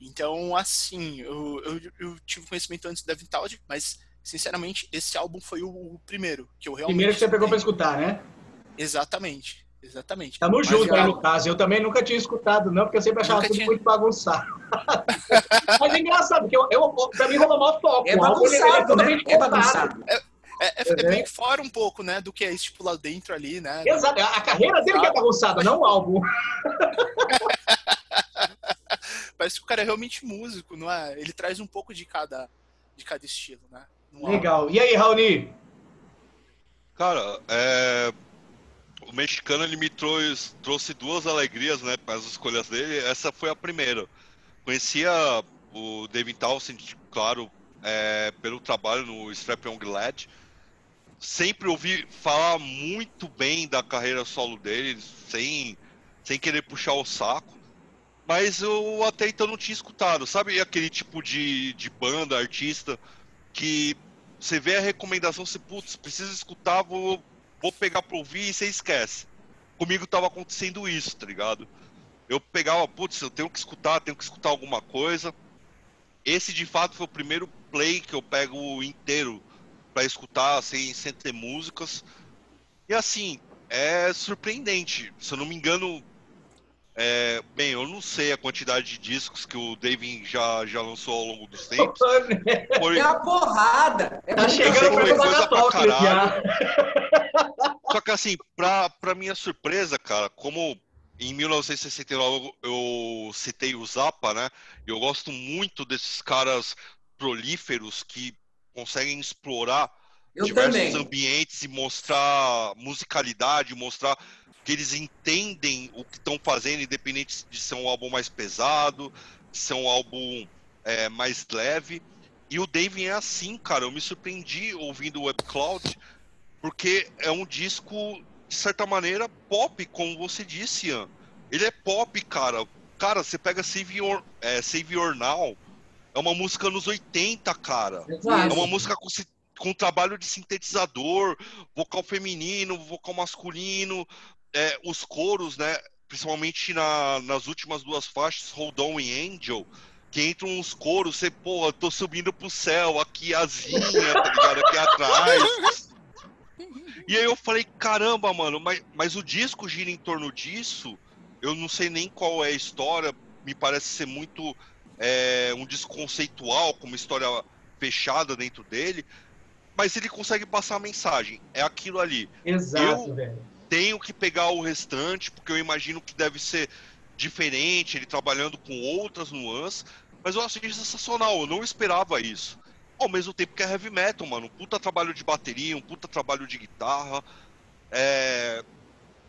Então, assim, eu, eu, eu tive conhecimento antes da Vintage, mas, sinceramente, esse álbum foi o, o primeiro que eu realmente... Primeiro que você pegou escutei. escutar, né? Exatamente, exatamente. Tamo Mas junto eu- aí no caso. Eu também nunca tinha escutado, não, porque eu sempre achava Nunca tudo tinha. muito bagunçado. Mas é engraçado, porque eu, eu, pra mim rolou mó foco. É O álbum, ele- ele bagunçado, né? É bagunçado. É, é, é Uhum. bem fora um pouco, né, do que é estipulado dentro ali, né? Exato. A carreira dele que é bagunçada, não o álbum. Parece que o cara é realmente músico, não é? Ele traz um pouco de cada de cada estilo, né? Legal. E aí, Raoni? Cara, é... o mexicano ele me trouxe, trouxe duas alegrias, né, para as escolhas dele. Essa foi a primeira. Conhecia o David Townsend, claro, é, pelo trabalho no Strap Young Lad. Sempre ouvi falar muito bem da carreira solo dele, sem, sem querer puxar o saco. Mas eu até então não tinha escutado. Sabe aquele tipo de, de banda, artista, que você vê a recomendação, você, putz, precisa escutar, vou, vou pegar pra ouvir e você esquece. Comigo tava acontecendo isso, tá ligado? Eu pegava, putz, eu tenho que escutar, tenho que escutar alguma coisa. Esse de fato foi o primeiro play que eu pego inteiro para escutar sem, sem ter músicas. E assim, é surpreendente. Se eu não me engano, é, bem, eu não sei a quantidade de discos que o David já, já lançou ao longo dos tempos. Foi... É uma porrada! É tá chegando foi coisa pra caralho. Só que assim, pra, pra minha surpresa, cara, como em 1969 eu citei o Zappa, né? Eu gosto muito desses caras prolíferos que conseguem explorar eu diversos também. ambientes e mostrar musicalidade, mostrar que eles entendem o que estão fazendo, independente de ser um álbum mais pesado, de ser um álbum é, mais leve. E o Dave é assim, cara. Eu me surpreendi ouvindo o Web Cloud, porque é um disco, de certa maneira, pop, como você disse, Ian. Ele é pop, cara. Cara, você pega Save Your, é, Save Your Now, é uma música nos 80, cara. Exato. É uma música com, com trabalho de sintetizador, vocal feminino, vocal masculino, é, os coros, né? Principalmente na, nas últimas duas faixas, Hold On e Angel, que entram uns coros, você, pô, tô subindo pro céu, aqui asinha, tá ligado? Aqui atrás. E aí eu falei, caramba, mano, mas, mas o disco gira em torno disso. Eu não sei nem qual é a história, me parece ser muito é, um disco conceitual, com uma história fechada dentro dele, mas ele consegue passar a mensagem. É aquilo ali. Exato, eu, velho tenho que pegar o restante, porque eu imagino que deve ser diferente, ele trabalhando com outras nuances, mas eu achei sensacional, eu não esperava isso. Ao mesmo tempo que é heavy metal, mano, um puta trabalho de bateria, um puta trabalho de guitarra, é...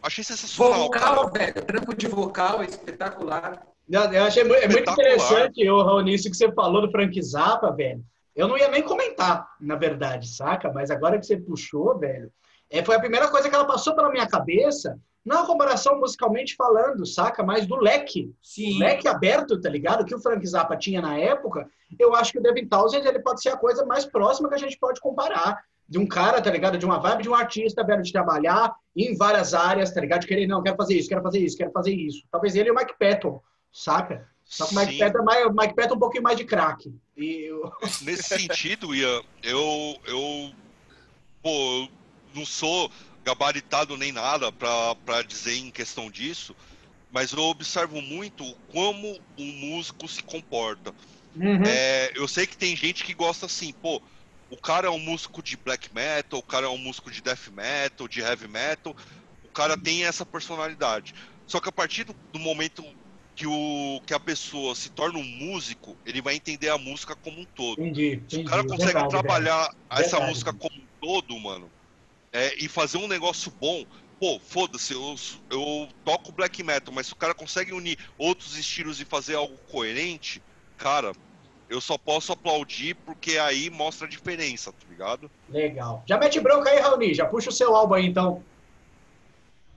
Achei sensacional. Vocal, cara. velho, trampo de vocal espetacular. Eu achei muito, é muito interessante, o Raoni, isso que você falou do Frank Zappa, velho. Eu não ia nem comentar, na verdade, saca? Mas agora que você puxou, velho, é, foi a primeira coisa que ela passou pela minha cabeça, não a comparação musicalmente falando, saca? Mas do leque. Sim. Leque aberto, tá ligado? Que o Frank Zappa tinha na época. Eu acho que o Devin Townsend ele pode ser a coisa mais próxima que a gente pode comparar. De um cara, tá ligado? De uma vibe de um artista, velho, de trabalhar em várias áreas, tá ligado? De querer, não, quero fazer isso, quero fazer isso, quero fazer isso. Talvez ele e o Mike Patton, saca? Só que o Mike Patton é mais, Mike Patton um pouquinho mais de craque. Eu... Nesse sentido, Ian, eu, eu, pô, não sou gabaritado nem nada para dizer em questão disso, mas eu observo muito como o músico se comporta. Uhum. É, eu sei que tem gente que gosta assim, pô, o cara é um músico de black metal, o cara é um músico de death metal, de heavy metal, o cara tem essa personalidade. Só que a partir do, do momento que, o, que a pessoa se torna um músico, ele vai entender a música como um todo. Entendi, entendi. Se o cara consegue verdade, trabalhar verdade. essa verdade. música como um todo, mano, é, e fazer um negócio bom, pô, foda-se, eu, eu toco black metal, mas se o cara consegue unir outros estilos e fazer algo coerente, cara, eu só posso aplaudir porque aí mostra a diferença, tá ligado? Legal. Já mete bronca aí, Raoni, já puxa o seu álbum aí então.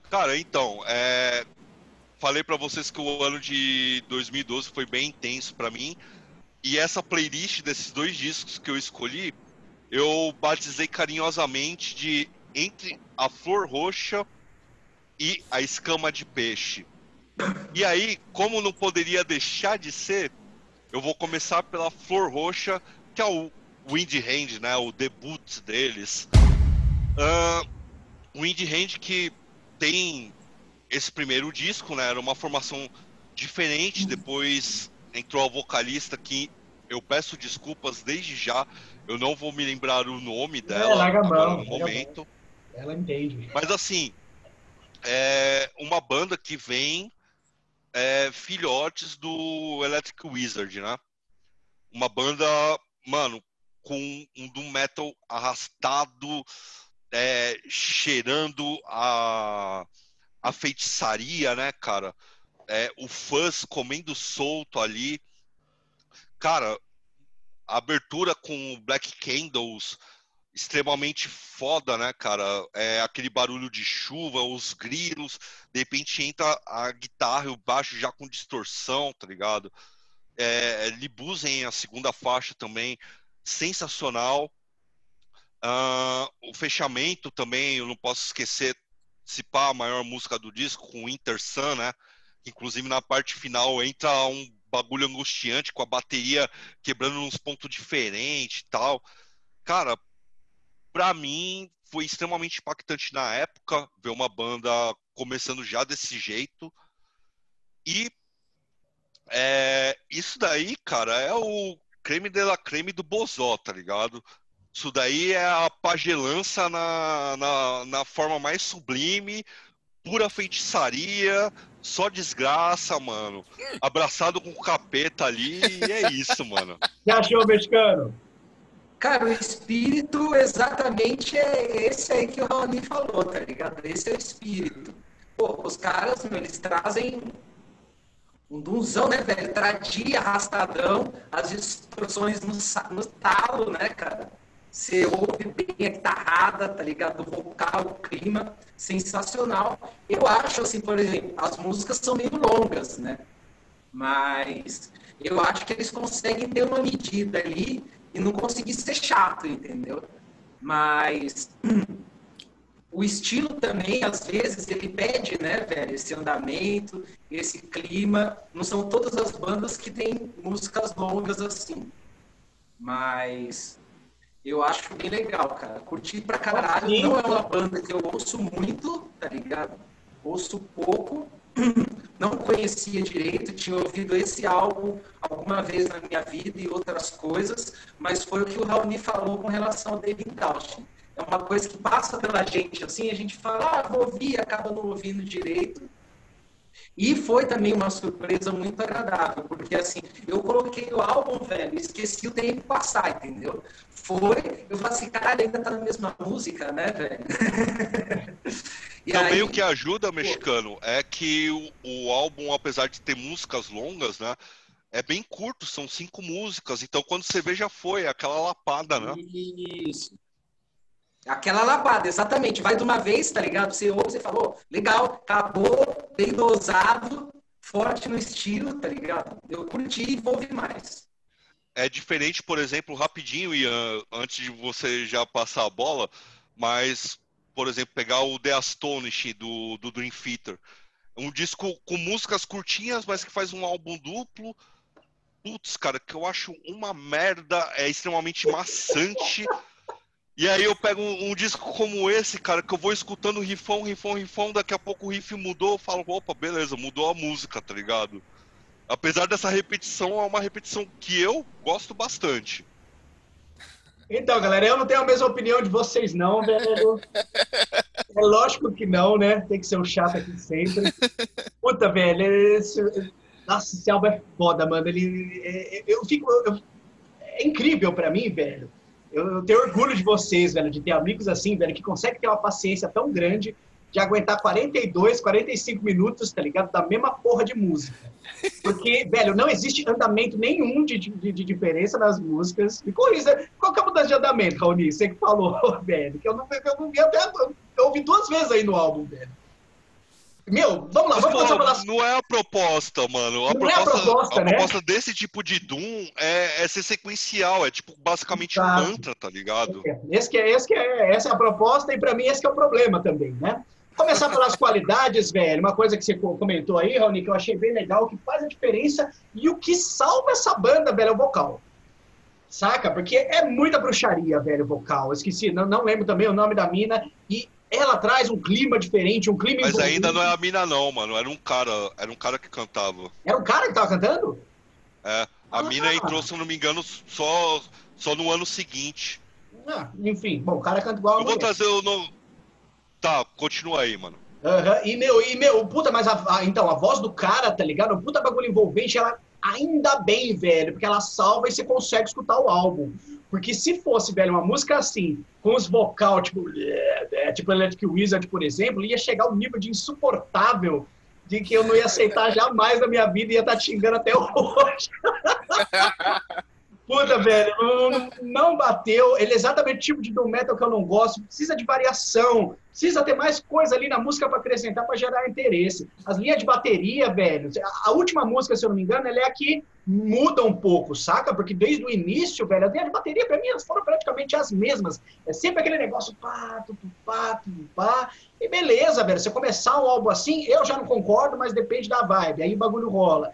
Cara, então, é... falei para vocês que o ano de 2012 foi bem intenso para mim. E essa playlist desses dois discos que eu escolhi, eu batizei carinhosamente de entre a flor roxa e a escama de peixe. E aí, como não poderia deixar de ser, eu vou começar pela flor roxa, que é o Wind Hand, né? O debut deles. Uh, Wind Hand que tem esse primeiro disco, né? Era uma formação diferente. Depois entrou a vocalista que eu peço desculpas desde já. Eu não vou me lembrar o nome é, dela é, agora no momento. Ela entende. Mas assim, é uma banda que vem é, filhotes do Electric Wizard, né? Uma banda, mano, com um doom metal arrastado, é, cheirando a, a feitiçaria, né, cara? É, o fuzz comendo solto ali. Cara, a abertura com Black Candles extremamente foda, né, cara? É aquele barulho de chuva, os grilos, de repente entra a guitarra e o baixo já com distorção, tá ligado? É, Libuzen, a segunda faixa também, sensacional. Uh, o fechamento também, eu não posso esquecer, se pá, a maior música do disco, com Inter Sun, né? Inclusive na parte final entra um bagulho angustiante com a bateria quebrando uns pontos diferentes e tal. Cara, pra mim foi extremamente impactante na época ver uma banda começando já desse jeito. E é, isso daí, cara, é o creme de la creme do Bozó, tá ligado? Isso daí é a pagelança na, na, na forma mais sublime, pura feitiçaria, só desgraça, mano. Abraçado com o capeta ali, e é isso, mano. Que achou, mexicano? Cara, o espírito exatamente é esse aí que o Raoni falou, tá ligado? Esse é o espírito. Pô, os caras, meu, eles trazem um dunzão, né, velho? Tradia, arrastadão, as distorções no, no talo, né, cara? Você ouve bem a guitarrada, tá ligado? O vocal, o clima, sensacional. Eu acho, assim, por exemplo, as músicas são meio longas, né? Mas eu acho que eles conseguem ter uma medida ali e não conseguir ser chato, entendeu? Mas o estilo também, às vezes, ele pede, né, velho, esse andamento, esse clima. Não são todas as bandas que têm músicas longas assim. Mas eu acho bem legal, cara. Curti pra caralho. Não é uma banda que eu ouço muito, tá ligado? Ouço pouco, não conhecia direito, tinha ouvido esse álbum alguma vez na minha vida e outras coisas, mas foi o que o Raoni falou com relação ao David Austin. É uma coisa que passa pela gente, assim, a gente fala, ah, vou ouvir, acaba não ouvindo direito. E foi também uma surpresa muito agradável, porque assim, eu coloquei o álbum, velho, esqueci o tempo passar, entendeu? Foi, eu falei assim, caralho, ainda tá na mesma música, né, velho? E Também aí... o que ajuda, mexicano, é que o, o, álbum, apesar de ter músicas longas, né? É bem curto, são cinco músicas. Então quando você vê, já foi, aquela lapada, né? Isso. Aquela lapada, exatamente. Vai de uma vez, tá ligado? Você ouve, você falou, legal, acabou, bem dosado, forte no estilo, tá ligado? Eu curti e vou ouvir mais. É diferente, por exemplo, rapidinho, Ian, antes de você já passar a bola, mas por exemplo, pegar o The Astonish do, do Dream Theater. Um disco com músicas curtinhas, mas que faz um álbum duplo. Putz, cara, que eu acho uma merda, é extremamente maçante. E aí eu pego um, um, disco como esse, cara, que eu vou escutando rifão, rifão, rifão, daqui a pouco o riff mudou, eu falo, opa, beleza, mudou a música, tá ligado? Apesar dessa repetição, é uma repetição que eu gosto bastante. Então, galera, eu não tenho a mesma opinião de vocês, não, velho. É lógico que não, né? Tem que ser um chato aqui sempre. Puta, velho, esse... nossa, esse álbum é foda, mano. Ele, é, é, eu fico. Eu... É incrível pra mim, velho. Eu, eu tenho orgulho de vocês, velho, de ter amigos assim, velho, que conseguem ter uma paciência tão grande de aguentar 42, 45 minutos, tá ligado? Da mesma porra de música. Porque, velho, não existe andamento nenhum de, de, de diferença nas músicas. Me corrija, qual que é a mudança de andamento, Raoni? Você que falou, velho, que eu não, eu não vi até. Eu ouvi duas vezes aí no álbum, velho. Meu, vamos lá, vamos fazer uma Não é a proposta, mano. A não proposta, é a proposta, a né? proposta desse tipo de Doom é, é ser sequencial, é tipo basicamente um mantra, tá ligado? É, esse que é, esse que é, essa é a proposta e para mim esse que é o problema também, né? Começar pelas qualidades, velho. Uma coisa que você comentou aí, Raoni, que eu achei bem legal, que faz a diferença e o que salva essa banda, velho, é o vocal. Saca? Porque é muita bruxaria, velho, o vocal. Esqueci, não, não lembro também o nome da mina. Ela traz um clima diferente, um clima Mas envolvido. ainda não é a mina, não, mano. Era um cara, era um cara que cantava. Era um cara que tava cantando? É. A Ah. mina entrou, se não me engano, só, só no ano seguinte. Ah, enfim, bom, o cara canta igual a Eu vou mulher. trazer o. No... Tá, continua aí, mano. Aham, E, meu, e, meu, puta, mas a, a- então, a voz do cara, tá ligado? Puta bagulho envolvente, ela ainda bem, velho, porque ela salva e você consegue escutar o álbum. Porque se fosse, velho, uma música assim, com os vocal, tipo, é, tipo Electric Wizard, por exemplo, ia chegar um nível de insuportável de que eu não ia aceitar jamais na minha vida e ia estar tá te xingando até hoje. Puta, velho, não, não, bateu. Ele é exatamente o tipo de doom metal que eu não gosto. Precisa de variação. Precisa ter mais coisa ali na música para acrescentar, para gerar interesse. As linhas de bateria, velho. A última música, se eu não me engano, ela é a que muda um pouco, saca? Porque desde o início, velho, as linhas de bateria, para mim, elas foram praticamente as mesmas. É sempre aquele negócio pá, tu, pá, tu, pá. E beleza, velho. Você começar um álbum assim, eu já não concordo, mas depende da vibe. Aí o bagulho rola.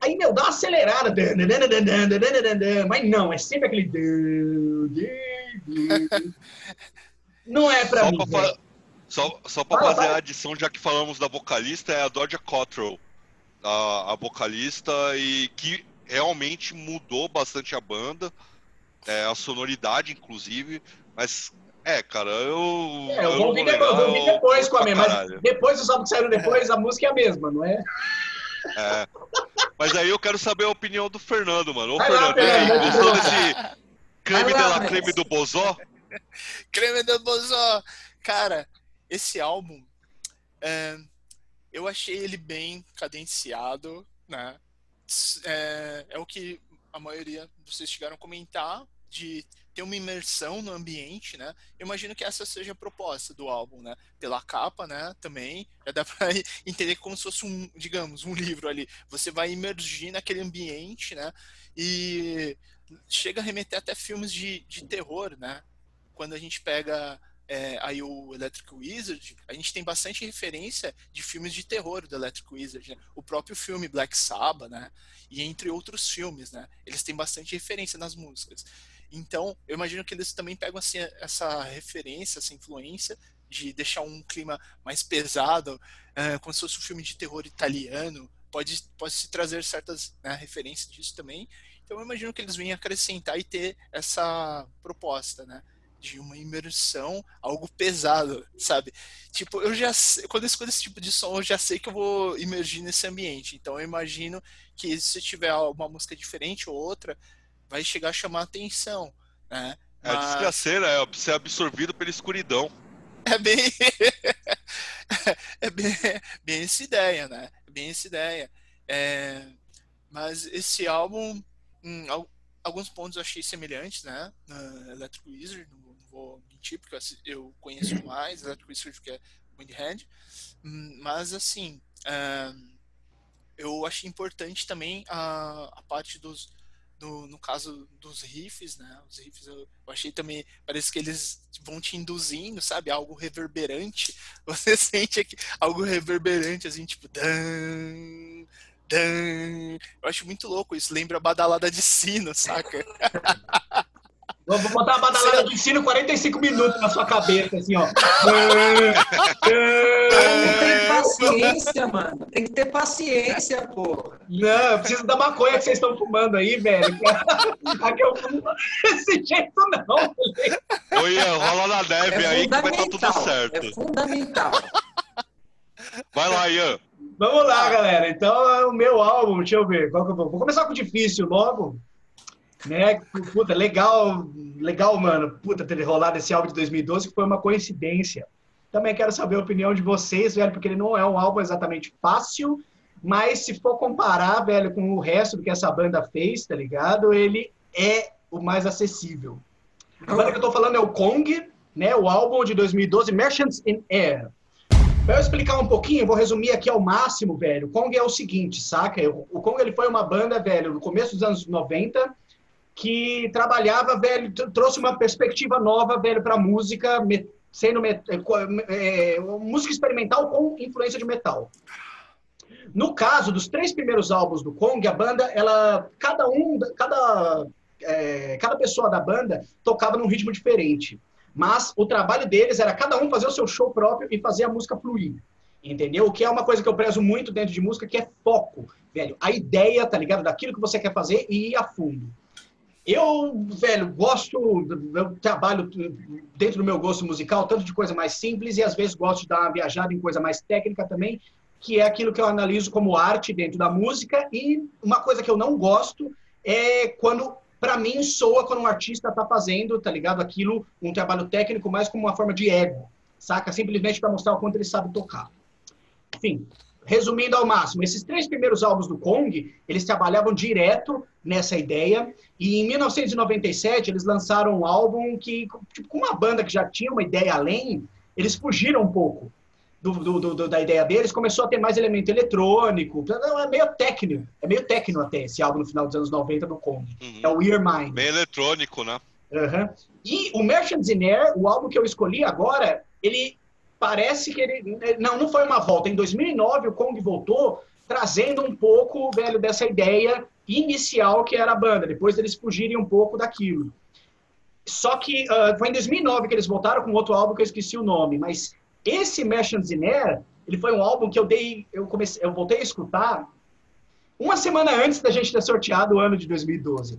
Aí, meu, dá uma acelerada. Mas não, é sempre aquele. Não é pra só mim. Pra só, só pra fala, fazer fala. a adição, já que falamos da vocalista, é a Dodja Cottrell, a, a vocalista, e que realmente mudou bastante a banda, é, a sonoridade, inclusive. Mas, é, cara, eu. É, eu, eu vou ouvir depois, depois com a mesma. Mas depois dos álbuns que saíram depois, a música é a mesma, não é? É. Mas aí eu quero saber a opinião do Fernando, mano. Ô, Fernando, lá, gostou desse creme de la creme do Bozó? creme do Bozó. Cara, esse álbum, é, eu achei ele bem cadenciado, né? É, é o que a maioria de vocês chegaram a comentar, de ter uma imersão no ambiente, né? Eu imagino que essa seja a proposta do álbum, né? Pela capa, né? Também já dá para entender como se fosse um, digamos, um livro ali. Você vai imergir naquele ambiente, né? E chega a remeter até filmes de, de terror, né? Quando a gente pega é, aí o Electric Wizard, a gente tem bastante referência de filmes de terror do Electric Wizard, né? o próprio filme Black Sabbath, né? E entre outros filmes, né? Eles têm bastante referência nas músicas. Então, eu imagino que eles também pegam assim, essa referência, essa influência de deixar um clima mais pesado, uh, como se fosse um filme de terror italiano. Pode, pode se trazer certas né, referências disso também. Então, eu imagino que eles venham acrescentar e ter essa proposta, né? De uma imersão, algo pesado, sabe? Tipo, eu já quando eu escuto esse tipo de som, eu já sei que eu vou imergir nesse ambiente. Então eu imagino que se tiver uma música diferente ou outra, vai chegar a chamar atenção, né? É Mas... desgraceira, é ser absorvido pela escuridão. É bem. é bem, bem essa ideia, né? É bem essa ideia. É... Mas esse álbum, hum, alguns pontos eu achei semelhantes, né? Uh, Electric Wizard, não, vou mentir, porque eu conheço mais Electric Wizard que é Windhand. Hum, mas, assim, eu achei importante também a, a parte dos no, no caso dos riffs, né? Os riffs eu, eu, achei também, parece que eles vão te induzindo, sabe? Algo reverberante. Você sente aqui, algo reverberante, assim, tipo. Dan, dan. Eu acho muito louco isso. Lembra a badalada de sino, saca? Vou botar a badalada de sino 45 minutos na sua cabeça, assim, ó. não tem paciência, mano. Tem que ter paciência, pô. Não, eu preciso da maconha que vocês estão fumando aí, velho. Aqui eu fumo desse jeito, não. Oi, Ian, rola na neve é aí que vai estar tudo certo. É fundamental. Vai lá, Ian. Vamos lá, galera. Então, é o meu álbum, deixa eu ver. Qual que eu vou? Vou começar com o difícil logo né? Puta, legal, legal, mano. Puta, ter rolado esse álbum de 2012 que foi uma coincidência. Também quero saber a opinião de vocês, velho, porque ele não é um álbum exatamente fácil, mas se for comparar, velho, com o resto do que essa banda fez, tá ligado? Ele é o mais acessível. A banda que eu tô falando é o Kong, né? O álbum de 2012, Merchants in Air. Para eu explicar um pouquinho, vou resumir aqui ao máximo, velho. O Kong é o seguinte, saca? O Kong ele foi uma banda, velho, no começo dos anos 90, que trabalhava, velho, trouxe uma perspectiva nova, velho, para música, sendo é, música experimental com influência de metal. No caso dos três primeiros álbuns do Kong, a banda, ela, cada um, cada, é, cada pessoa da banda tocava num ritmo diferente. Mas o trabalho deles era cada um fazer o seu show próprio e fazer a música fluir. Entendeu? O que é uma coisa que eu prezo muito dentro de música, que é foco, velho. A ideia, tá ligado? Daquilo que você quer fazer e ir a fundo. Eu, velho, gosto, eu trabalho dentro do meu gosto musical, tanto de coisa mais simples e às vezes gosto de dar uma viajada em coisa mais técnica também, que é aquilo que eu analiso como arte dentro da música. E uma coisa que eu não gosto é quando para mim, soa quando um artista tá fazendo, tá ligado? Aquilo, um trabalho técnico, mais como uma forma de ego, saca? Simplesmente para mostrar o quanto ele sabe tocar. Enfim, resumindo ao máximo, esses três primeiros álbuns do Kong, eles trabalhavam direto nessa ideia. E em 1997, eles lançaram um álbum que, tipo, com uma banda que já tinha uma ideia além, eles fugiram um pouco do, do, do, da ideia deles, começou a ter mais elemento eletrônico. É meio técnico, é meio técnico até esse álbum no final dos anos 90 do Kong. Uhum. É o Ear Mind. Bem eletrônico, né? Uhum. E o Merchants in Air, o álbum que eu escolhi agora, ele parece que ele. Não, não foi uma volta. Em 2009, o Kong voltou trazendo um pouco, velho, dessa ideia inicial que era a banda, depois eles fugirem um pouco daquilo. Só que uh, foi em 2009 que eles voltaram com outro álbum que eu esqueci o nome, mas esse Merchants in Air, ele foi um álbum que eu dei, eu comecei, eu voltei a escutar uma semana antes da gente ter sorteado o ano de 2012.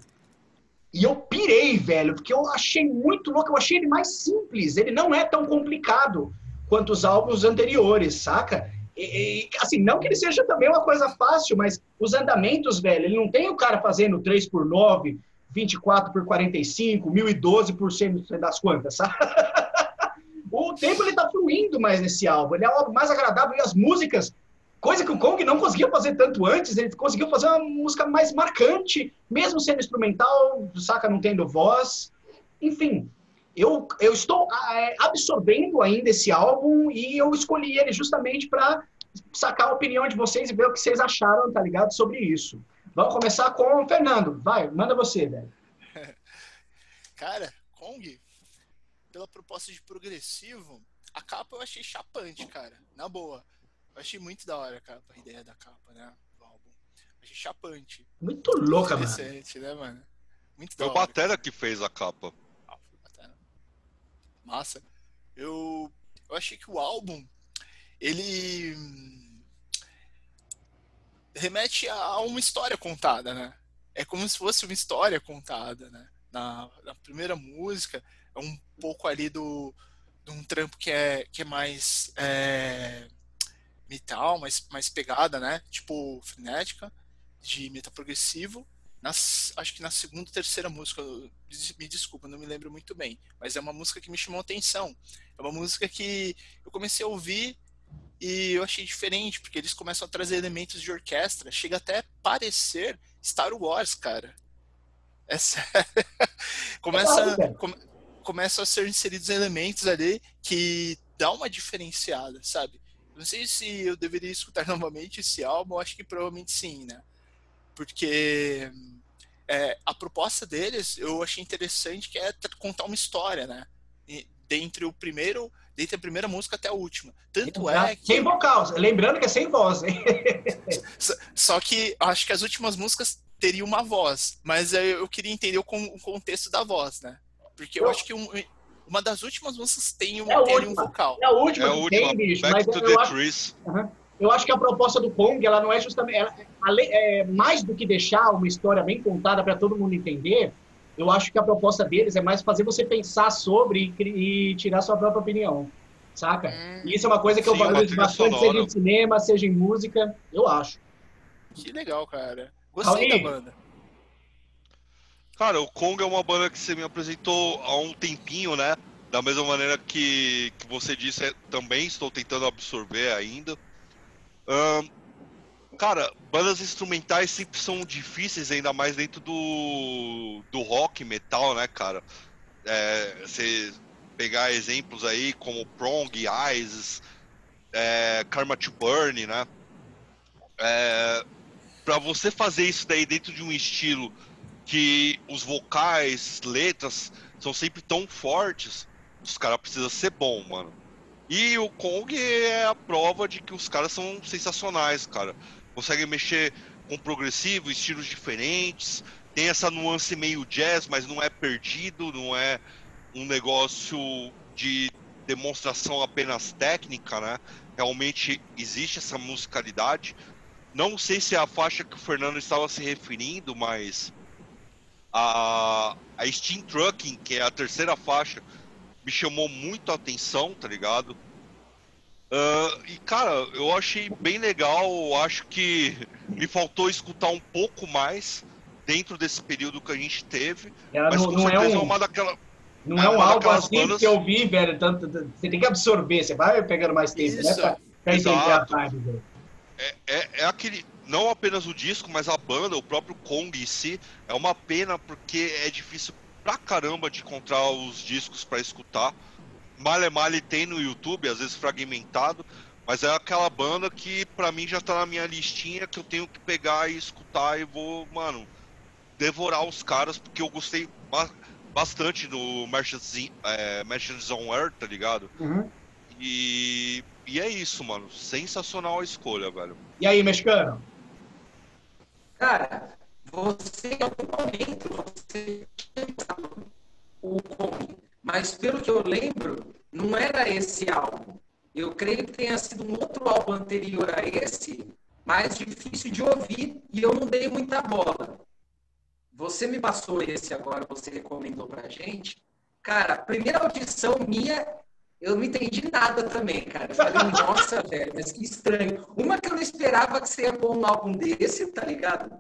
E eu pirei, velho, porque eu achei muito louco, eu achei ele mais simples, ele não é tão complicado quanto os álbuns anteriores, saca? E, e, assim, não que ele seja também uma coisa fácil, mas os andamentos, velho, ele não tem o cara fazendo 3 por 9, 24 por 45, 1012 por 100 das quantas, sabe? o tempo ele tá fluindo mais nesse álbum. Ele é o álbum mais agradável e as músicas, coisa que o Kong não conseguia fazer tanto antes, ele conseguiu fazer uma música mais marcante, mesmo sendo instrumental, saca, não tendo voz. Enfim, eu, eu estou é, absorvendo ainda esse álbum e eu escolhi ele justamente para sacar a opinião de vocês e ver o que vocês acharam, tá ligado, sobre isso. Vamos começar com o Fernando. Vai, manda você, velho. Cara, Kong pela proposta de progressivo, a capa eu achei chapante, cara. Na boa. Eu achei muito da hora a capa, a ideia da capa, né? Do álbum. Achei chapante. Muito louca, mano. né, mano? Muito Foi o Batera que fez a capa. Ah, foi o Batera. Massa. Eu, eu achei que o álbum, ele remete a uma história contada, né? É como se fosse uma história contada, né? Na, na primeira música, é um pouco ali do de um trampo que é, que é mais é, metal, mais, mais pegada, né? Tipo frenética, de metal progressivo. Nas, acho que na segunda terceira música, me desculpa, não me lembro muito bem, mas é uma música que me chamou atenção. É uma música que eu comecei a ouvir e eu achei diferente, porque eles começam a trazer elementos de orquestra, chega até a parecer Star Wars, cara. É sério. Começa, come, começam a ser inseridos elementos ali que dá uma diferenciada, sabe? Não sei se eu deveria escutar novamente esse álbum, acho que provavelmente sim, né? Porque é, a proposta deles eu achei interessante que é contar uma história, né? dentre o primeiro, dentre a primeira música até a última. Tanto é que... Sem vocal, lembrando que é sem voz, hein? Só que acho que as últimas músicas teriam uma voz, mas eu queria entender o contexto da voz, né? Porque eu, eu acho que um, uma das últimas músicas tem um, é tem um vocal. É a última, é a última tem, bicho, Back mas to eu, the acho, trees. Eu acho que a proposta do Kong, ela não é justamente... Ela, é, mais do que deixar uma história bem contada para todo mundo entender, eu acho que a proposta deles é mais fazer você pensar sobre e, e tirar sua própria opinião, saca? Hum, e isso é uma coisa que sim, eu valorizo bastante, sonora. seja em cinema, seja em música, eu acho. Que legal, cara. Gostei da banda. Cara, o Kong é uma banda que você me apresentou há um tempinho, né? Da mesma maneira que, que você disse, é, também estou tentando absorver ainda. Um, cara, bandas instrumentais sempre são difíceis, ainda mais dentro do, do rock, metal, né, cara? É, você pegar exemplos aí como Prong, Eyes, é, Karma to Burn, né? É, para você fazer isso daí dentro de um estilo que os vocais, letras são sempre tão fortes, os caras precisam ser bom, mano. E o Kong é a prova de que os caras são sensacionais, cara. Conseguem mexer com progressivo, estilos diferentes, tem essa nuance meio jazz, mas não é perdido, não é um negócio de demonstração apenas técnica, né? Realmente existe essa musicalidade. Não sei se é a faixa que o Fernando estava se referindo, mas a, a Steam Trucking, que é a terceira faixa, me chamou muito a atenção, tá ligado? Uh, e cara, eu achei bem legal, acho que me faltou escutar um pouco mais dentro desse período que a gente teve. Ela mas não, com não é certeza um, uma daquela. não é é um uma álbum assim bandas- que eu vi, velho. Tanto, você tem que absorver, você vai pegando mais tempo, né? Isso. Pra, pra entender a velho. É, é, é aquele. Não apenas o disco, mas a banda, o próprio Kong em si, é uma pena porque é difícil pra caramba de encontrar os discos pra escutar. Male Male tem no YouTube, às vezes fragmentado, mas é aquela banda que pra mim já tá na minha listinha que eu tenho que pegar e escutar e vou, mano, devorar os caras, porque eu gostei ba- bastante do Merchants, é, Merchants on Earth, tá ligado? Uhum. E, e é isso, mano. Sensacional a escolha, velho. E aí, mexicano? Cara, você em algum momento você o Kong, mas pelo que eu lembro, não era esse álbum. Eu creio que tenha sido um outro álbum anterior a esse, mais difícil de ouvir e eu não dei muita bola. Você me passou esse agora, você recomendou pra gente. Cara, primeira audição minha, eu não entendi nada também, cara. Eu falei, nossa, velho, mas que estranho. Uma que eu não esperava que você ia pôr um álbum desse, tá ligado?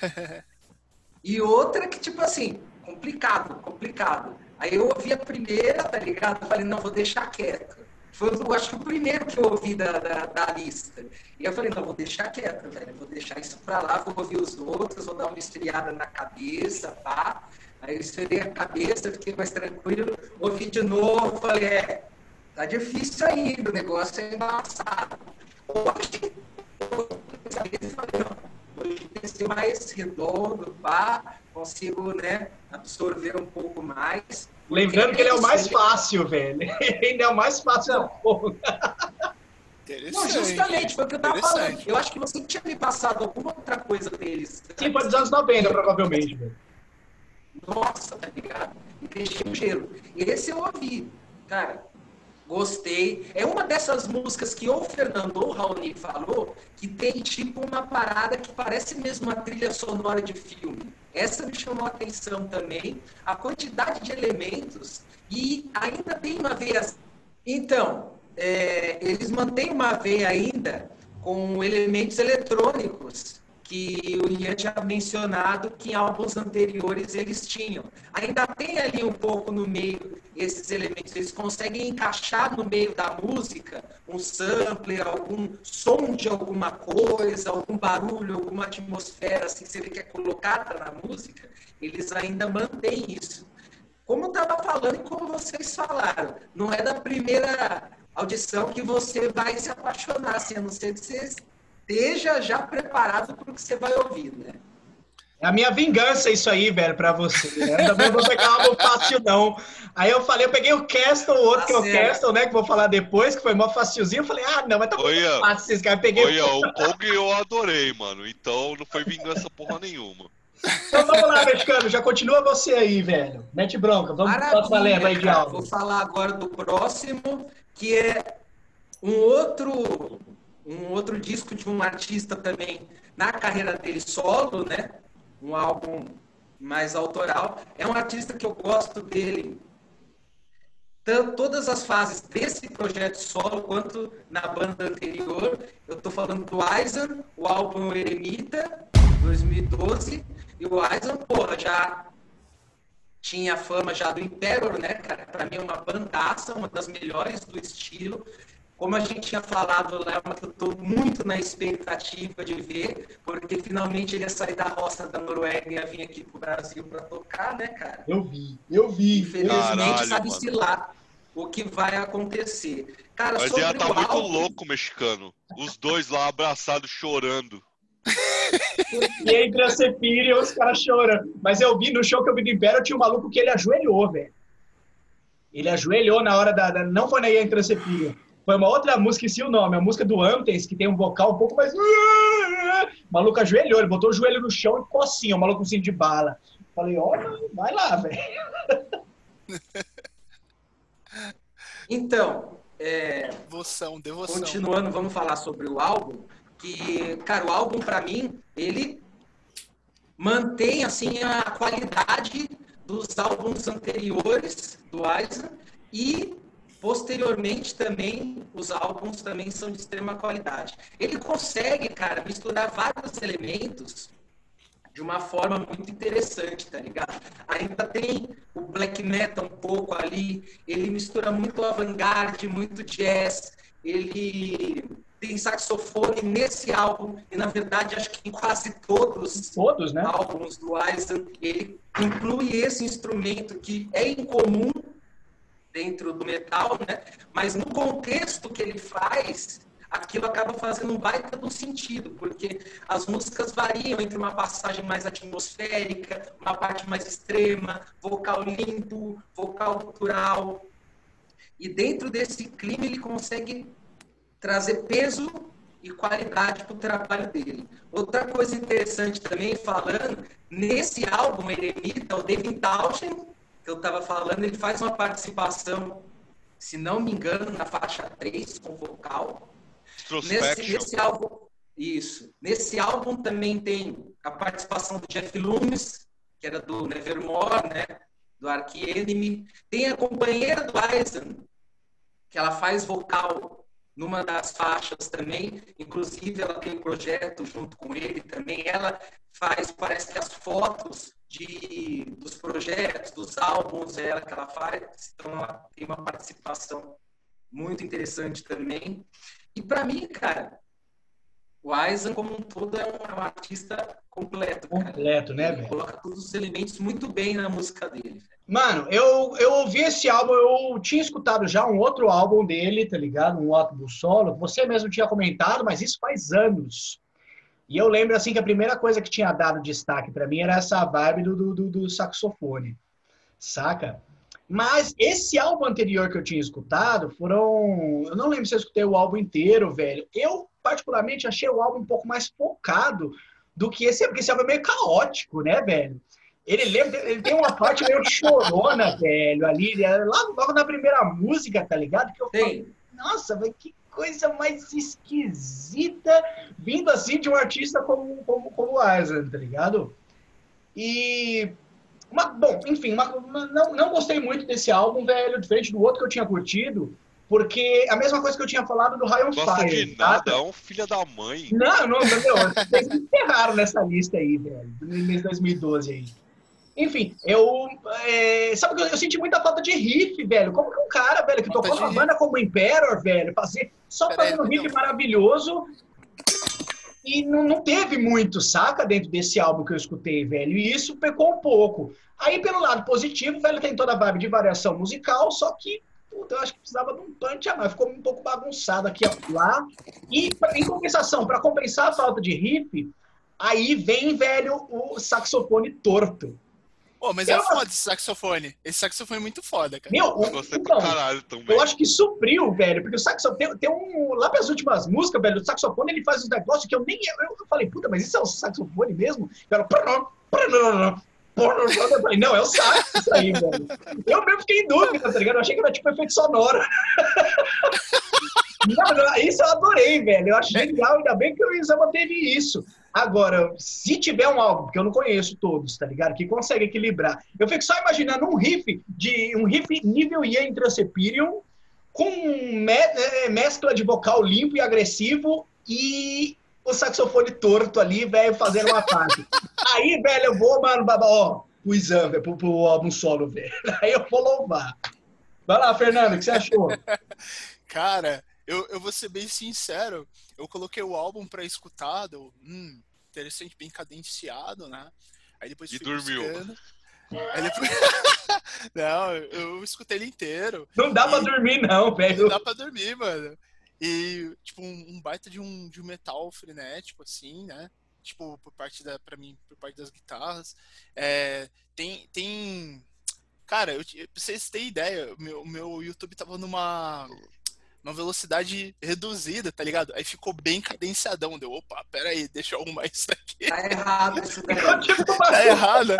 E outra que, tipo assim, complicado, complicado. Aí eu ouvi a primeira, tá ligado? Eu falei, não, vou deixar quieto. Foi, eu acho que o primeiro que eu ouvi da, da, da lista. E eu falei, não, vou deixar quieto, velho. Vou deixar isso pra lá, vou ouvir os outros, vou dar uma esfriada na cabeça, pá. Aí eu esfriei a cabeça, fiquei mais tranquilo. Ouvi de novo, falei, é, tá difícil ainda, o negócio é embaçado. Hoje, eu falei, não, ser mais redondo, pá, consigo, né, absorver um pouco mais. Lembrando que ele é o mais fácil, velho. Ele é o mais fácil Não. do. Não, justamente, foi o que eu tava falando. Eu acho que você tinha me passado alguma outra coisa deles. Sim, foi dos anos 90, provavelmente, velho. Nossa, tá ligado? E deixei o gelo. Esse eu ouvi, cara. Gostei. É uma dessas músicas que ou o Fernando ou o Raoni falou que tem tipo uma parada que parece mesmo uma trilha sonora de filme. Essa me chamou a atenção também. A quantidade de elementos e ainda tem uma veia. Então, é, eles mantêm uma veia ainda com elementos eletrônicos que o Ian tinha mencionado que em álbuns anteriores eles tinham. Ainda tem ali um pouco no meio esses elementos, eles conseguem encaixar no meio da música um sampler, algum som de alguma coisa, algum barulho, alguma atmosfera assim, que você vê que é colocada na música, eles ainda mantêm isso. Como eu estava falando e como vocês falaram, não é da primeira audição que você vai se apaixonar, assim, a não ser que você esteja já preparado para o que você vai ouvir, né? É a minha vingança isso aí, velho, pra você. Né? Eu também não vou pegar algo fácil, não. Aí eu falei, eu peguei o Castle, o outro Tá que é o certo. Castle, né, que eu vou falar depois, que foi mó facilzinho. Eu falei, ah, não, mas tá muito Olha, fácil esses caras. Eu Peguei olha, o Kong eu adorei, mano. Então não foi vingança porra nenhuma. Então vamos lá, mexicano, já continua você aí, velho. Mete bronca, vamos para leva aí de álbum. Vou falar agora do próximo, que é um outro, um outro disco de um artista também na carreira dele solo, né? Um álbum mais autoral. É um artista que eu gosto dele todas as fases desse projeto solo quanto na banda anterior. Eu estou falando do Aizen, o álbum Eremita, 2012, e o Aizen, porra, já tinha fama já do Emperor, né, cara? Pra mim é uma bandaça, uma das melhores do estilo. Como a gente tinha falado lá, uma que eu tô muito na expectativa de ver, porque finalmente ele ia sair da roça da Noruega e ia vir aqui pro Brasil para tocar, né, cara? Eu vi, eu vi. Infelizmente, sabe-se lá o que vai acontecer. Cara, Mas sobre ia tá o muito álbum, louco, mexicano. Os dois lá abraçados, chorando. E entre a Cepira e os caras chorando. Mas eu vi no show que eu vi do Império, tinha um maluco que ele ajoelhou, velho. Ele ajoelhou na hora da. da- não foi na Entre a Cepira. Foi uma outra música, esqueci o nome, a música do Antes, que tem um vocal um pouco mais. O maluco ajoelhou, ele botou o joelho no chão e ficou assim, o maluco com cinto de bala. Falei, ó, vai lá, velho. Então, é, Devoção, devoção. continuando, vamos falar sobre o álbum. Que, cara, o álbum, pra mim, ele mantém, assim, a qualidade dos álbuns anteriores do Aizen e, posteriormente, também, os álbuns também são de extrema qualidade. Ele consegue, cara, misturar vários elementos de uma forma muito interessante, tá ligado? Ainda tem o black metal um pouco ali, ele mistura muito avant-garde, muito jazz, ele tem saxofone nesse álbum, e na verdade acho que em quase todos, todos né? álbuns do Eisen, ele inclui esse instrumento que é incomum dentro do metal, né? mas no contexto que ele faz, aquilo acaba fazendo um baita do sentido, porque as músicas variam entre uma passagem mais atmosférica, uma parte mais extrema, vocal limpo, vocal cultural. E dentro desse clima ele consegue trazer peso e qualidade para o trabalho dele. Outra coisa interessante também, falando, nesse álbum ele imita o David Townshend, que eu estava falando, ele faz uma participação, se não me engano, na faixa 3 com vocal, Nesse, nesse álbum, isso. Nesse álbum também tem a participação do Jeff Loomis, que era do Nevermore, né? Do Ark Enemy. Tem a companheira do Eisen, que ela faz vocal numa das faixas também. Inclusive, ela tem um projeto junto com ele também. Ela faz, parece que as fotos de, dos projetos, dos álbuns, é ela que ela faz. Então, ela tem uma participação muito interessante também. E para mim, cara, o Aizen como um todo é um, é artista completo. Cara. Completo, né, velho? Coloca todos os elementos muito bem na música dele. Mano, eu, eu ouvi esse álbum, eu tinha escutado já um outro álbum dele, tá ligado? Um álbum solo. Você mesmo tinha comentado, mas isso faz anos. E eu lembro, assim, que a primeira coisa que tinha dado destaque para mim era essa vibe do, do, do saxofone. Saca? Mas esse álbum anterior que eu tinha escutado foram. Eu não lembro se eu escutei o álbum inteiro, velho. Eu, particularmente, achei o álbum um pouco mais focado do que esse, porque esse álbum é meio caótico, né, velho? Ele, lembra, ele tem uma parte meio chorona, velho, ali, logo, logo na primeira música, tá ligado? Que eu falei, nossa, velho, que coisa mais esquisita vindo assim de um artista como, como, como o Isaac, tá ligado? E uma, bom, enfim, uma, uma, não, não gostei muito desse álbum, velho, diferente do outro que eu tinha curtido, porque a mesma coisa que eu tinha falado do High on Gosta Fire. de nada, é um filho da mãe. Não, não, não, vocês me enterraram nessa lista aí, velho, do mês 2012 aí. Enfim, eu. É, sabe que eu, eu, senti muita falta de riff, velho. Como que um cara, velho, que falta tocou uma banda como Emperor, velho, fazer, só Pera fazendo um riff maravilhoso, e não, não teve muito, saca, dentro desse álbum que eu escutei, velho. E isso pecou um pouco. Aí, pelo lado positivo, velho, tem toda a vibe de variação musical, só que, puta, eu acho que precisava de um punch a mais. Ficou um pouco bagunçado aqui lá. E, em compensação, para compensar a falta de riff, aí vem, velho, o saxofone torto. Pô, mas é eu... é foda esse saxofone. Esse saxofone é muito foda, cara. Meu, eu então, caralho também. Eu acho que supriu, velho, porque o saxofone tem, tem um. Lá as últimas músicas, velho, o saxofone ele faz uns negócios que eu nem. Eu, eu falei, puta, mas isso é o saxofone mesmo? Eu eu falei, não, é o sax isso aí, velho. Eu mesmo fiquei em dúvida, tá ligado? Eu achei que era tipo efeito sonoro. não, isso eu adorei, velho. Eu achei legal, ainda bem que o Isa manteve isso. Agora, se tiver um álbum, porque eu não conheço todos, tá ligado? Que consegue equilibrar. Eu fico só imaginando um riff de um riff nível Ian Transepirion com é, mescla de vocal limpo e agressivo e o saxofone torto ali, velho, fazendo uma parte. Aí, velho, eu vou, mano, baba, ó, o exame, velho, pro, pro álbum solo, velho. Aí eu vou louvar. Vai lá, Fernando, o que você achou? Cara, eu, eu vou ser bem sincero, eu coloquei o álbum pra escutar, deu, hum, interessante, bem cadenciado, né? Aí depois e dormiu. Buscando. Aí depois... não, eu escutei ele inteiro. Não dá e... pra dormir, não, velho. Não dá pra dormir, mano. E, tipo, um, um, baita de um, de um metal frenético, assim, né? Tipo, por parte da, pra mim, por parte das guitarras. É, tem, tem... Cara, eu, pra vocês terem ideia, o meu, meu YouTube tava numa uma velocidade reduzida, tá ligado? Aí ficou bem cadenciadão. Deu, opa, pera aí, deixa eu arrumar isso daqui. Tá errado isso daí. tá errado.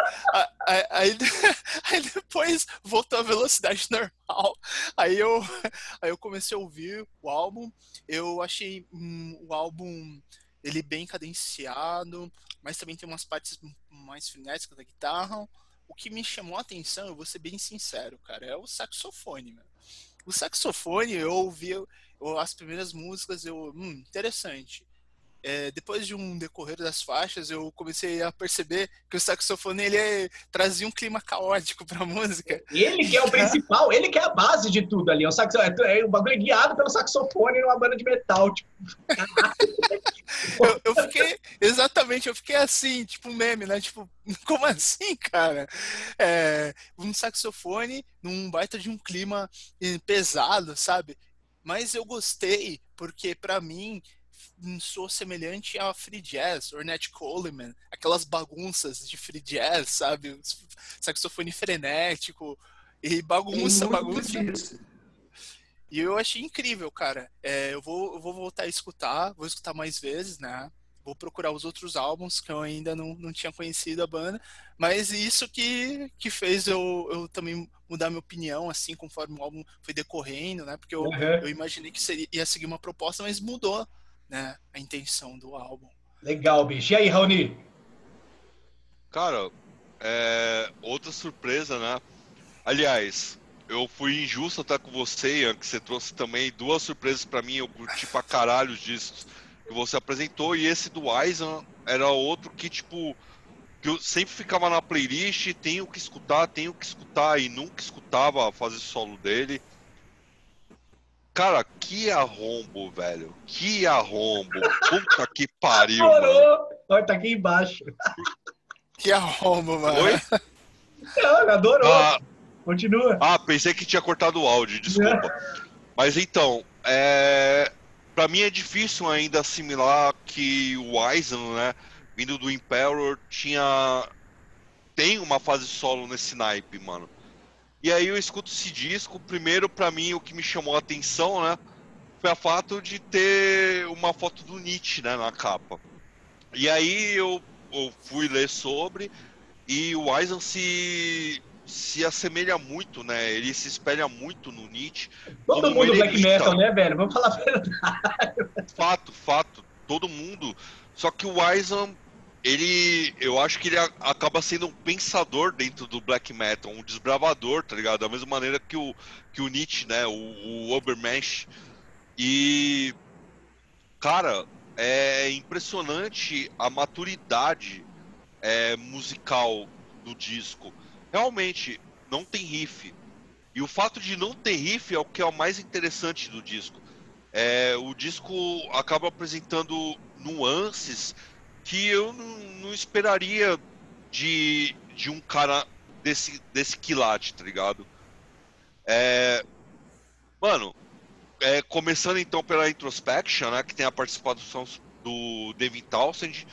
Aí, aí, aí, depois voltou a velocidade normal. Aí eu, aí eu comecei a ouvir o álbum. Eu achei hum, o álbum ele bem cadenciado, mas também tem umas partes mais frenéticas da guitarra. O que me chamou a atenção, eu vou ser bem sincero, cara, é o saxofone, mano. O saxofone, eu ouvi eu, as primeiras músicas, eu, hum, interessante. É, depois de um decorrer das faixas, eu comecei a perceber que o saxofone ele é, trazia um clima caótico para a música. Ele que é o principal, ele que é a base de tudo ali. O, saxo, é, é, o bagulho é guiado pelo saxofone numa banda de metal. Tipo. eu, eu, fiquei, exatamente, eu fiquei assim, tipo um meme, né? Tipo, como assim, cara? É, um saxofone num baita de um clima eh, pesado, sabe? Mas eu gostei, porque para mim sou semelhante a free jazz, Ornette Coleman, aquelas bagunças de free jazz, sabe? Saxofone frenético e bagunça, bagunça. Disso. E eu achei incrível, cara. É, eu, vou, eu vou voltar a escutar, vou escutar mais vezes, né? Vou procurar os outros álbuns que eu ainda não, não tinha conhecido a banda. Mas isso que, que fez eu, eu também mudar minha opinião, assim, conforme o álbum foi decorrendo, né? Porque eu, uhum. eu imaginei que seria, ia seguir uma proposta, mas mudou né, a intenção do álbum. Legal, bicho. E aí, Raoni? Cara, é... outra surpresa, né? Aliás, eu fui injusto até com você, Ian, que você trouxe também duas surpresas para mim. Eu curti pra caralho os discos que você apresentou. E esse do Aizen era outro que, tipo, que eu sempre ficava na playlist, tenho que escutar, tenho que escutar, e nunca escutava a fase solo dele. Cara, que arrombo, velho. Que arrombo. Puta que pariu, Adorou. Olha, tá aqui embaixo. Que arrombo, mano. Oi? Não, adorou. Ah, Continua. Ah, pensei que tinha cortado o áudio, desculpa. Mas então, é... pra mim é difícil ainda assimilar que o Aizen, né, vindo do Imperial, tinha... tem uma fase solo nesse naipe, mano. E aí eu escuto esse disco, primeiro para mim o que me chamou a atenção, né, foi o fato de ter uma foto do Nietzsche, né, na capa. E aí eu, eu fui ler sobre e o Eisen se se assemelha muito, né? Ele se espelha muito no Nietzsche. Todo mundo black metal, né, velho? Vamos falar a verdade. Fato, fato. Todo mundo. Só que o Eisen ele, eu acho que ele acaba sendo um pensador dentro do black metal, um desbravador, tá ligado? Da mesma maneira que o, que o Nietzsche, né? O, o Obermensch. E, cara, é impressionante a maturidade é, musical do disco. Realmente, não tem riff. E o fato de não ter riff é o que é o mais interessante do disco. É, o disco acaba apresentando nuances que eu não, não esperaria de, de um cara desse, desse quilate, tá ligado? É, mano, é, começando então pela Introspection, né, que tem a participação do Devin Townsend,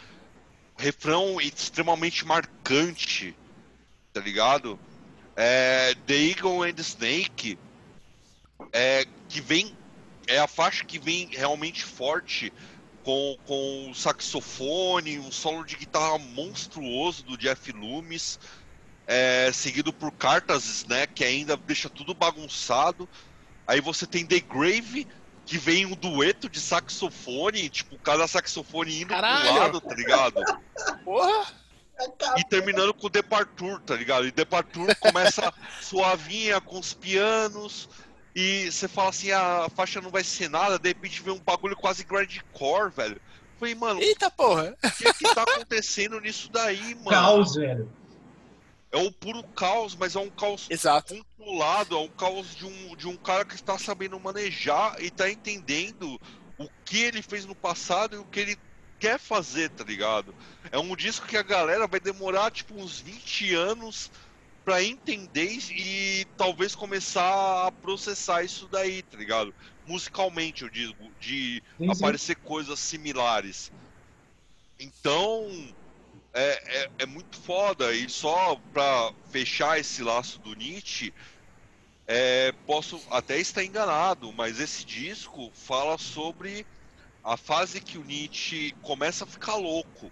refrão extremamente marcante, tá ligado? É, the Eagle and the Snake, é, que vem, é a faixa que vem realmente forte com, com o saxofone, um solo de guitarra monstruoso do Jeff Loomis, é, seguido por Cartas, né, que ainda deixa tudo bagunçado. Aí você tem The Grave, que vem um dueto de saxofone, tipo, cada saxofone indo Caralho. pro lado, tá ligado? Porra! E terminando com o Departure, tá ligado? E Departure começa suavinha com os pianos, e você fala assim, ah, a faixa não vai ser nada, de repente vem um bagulho quase grindcore, velho. Falei, mano. Eita porra! O que, que tá acontecendo nisso daí, mano? Caos, velho. É o puro caos, mas é um caos Exato. controlado, é um caos de um, de um cara que está sabendo manejar e tá entendendo o que ele fez no passado e o que ele quer fazer, tá ligado? É um disco que a galera vai demorar tipo uns 20 anos para entender e talvez começar a processar isso daí, tá ligado? Musicalmente, eu digo, de sim, aparecer sim. coisas similares. Então, é, é, é, muito foda. E só pra fechar esse laço do Nietzsche, é, posso até estar enganado, mas esse disco fala sobre a fase que o Nietzsche começa a ficar louco.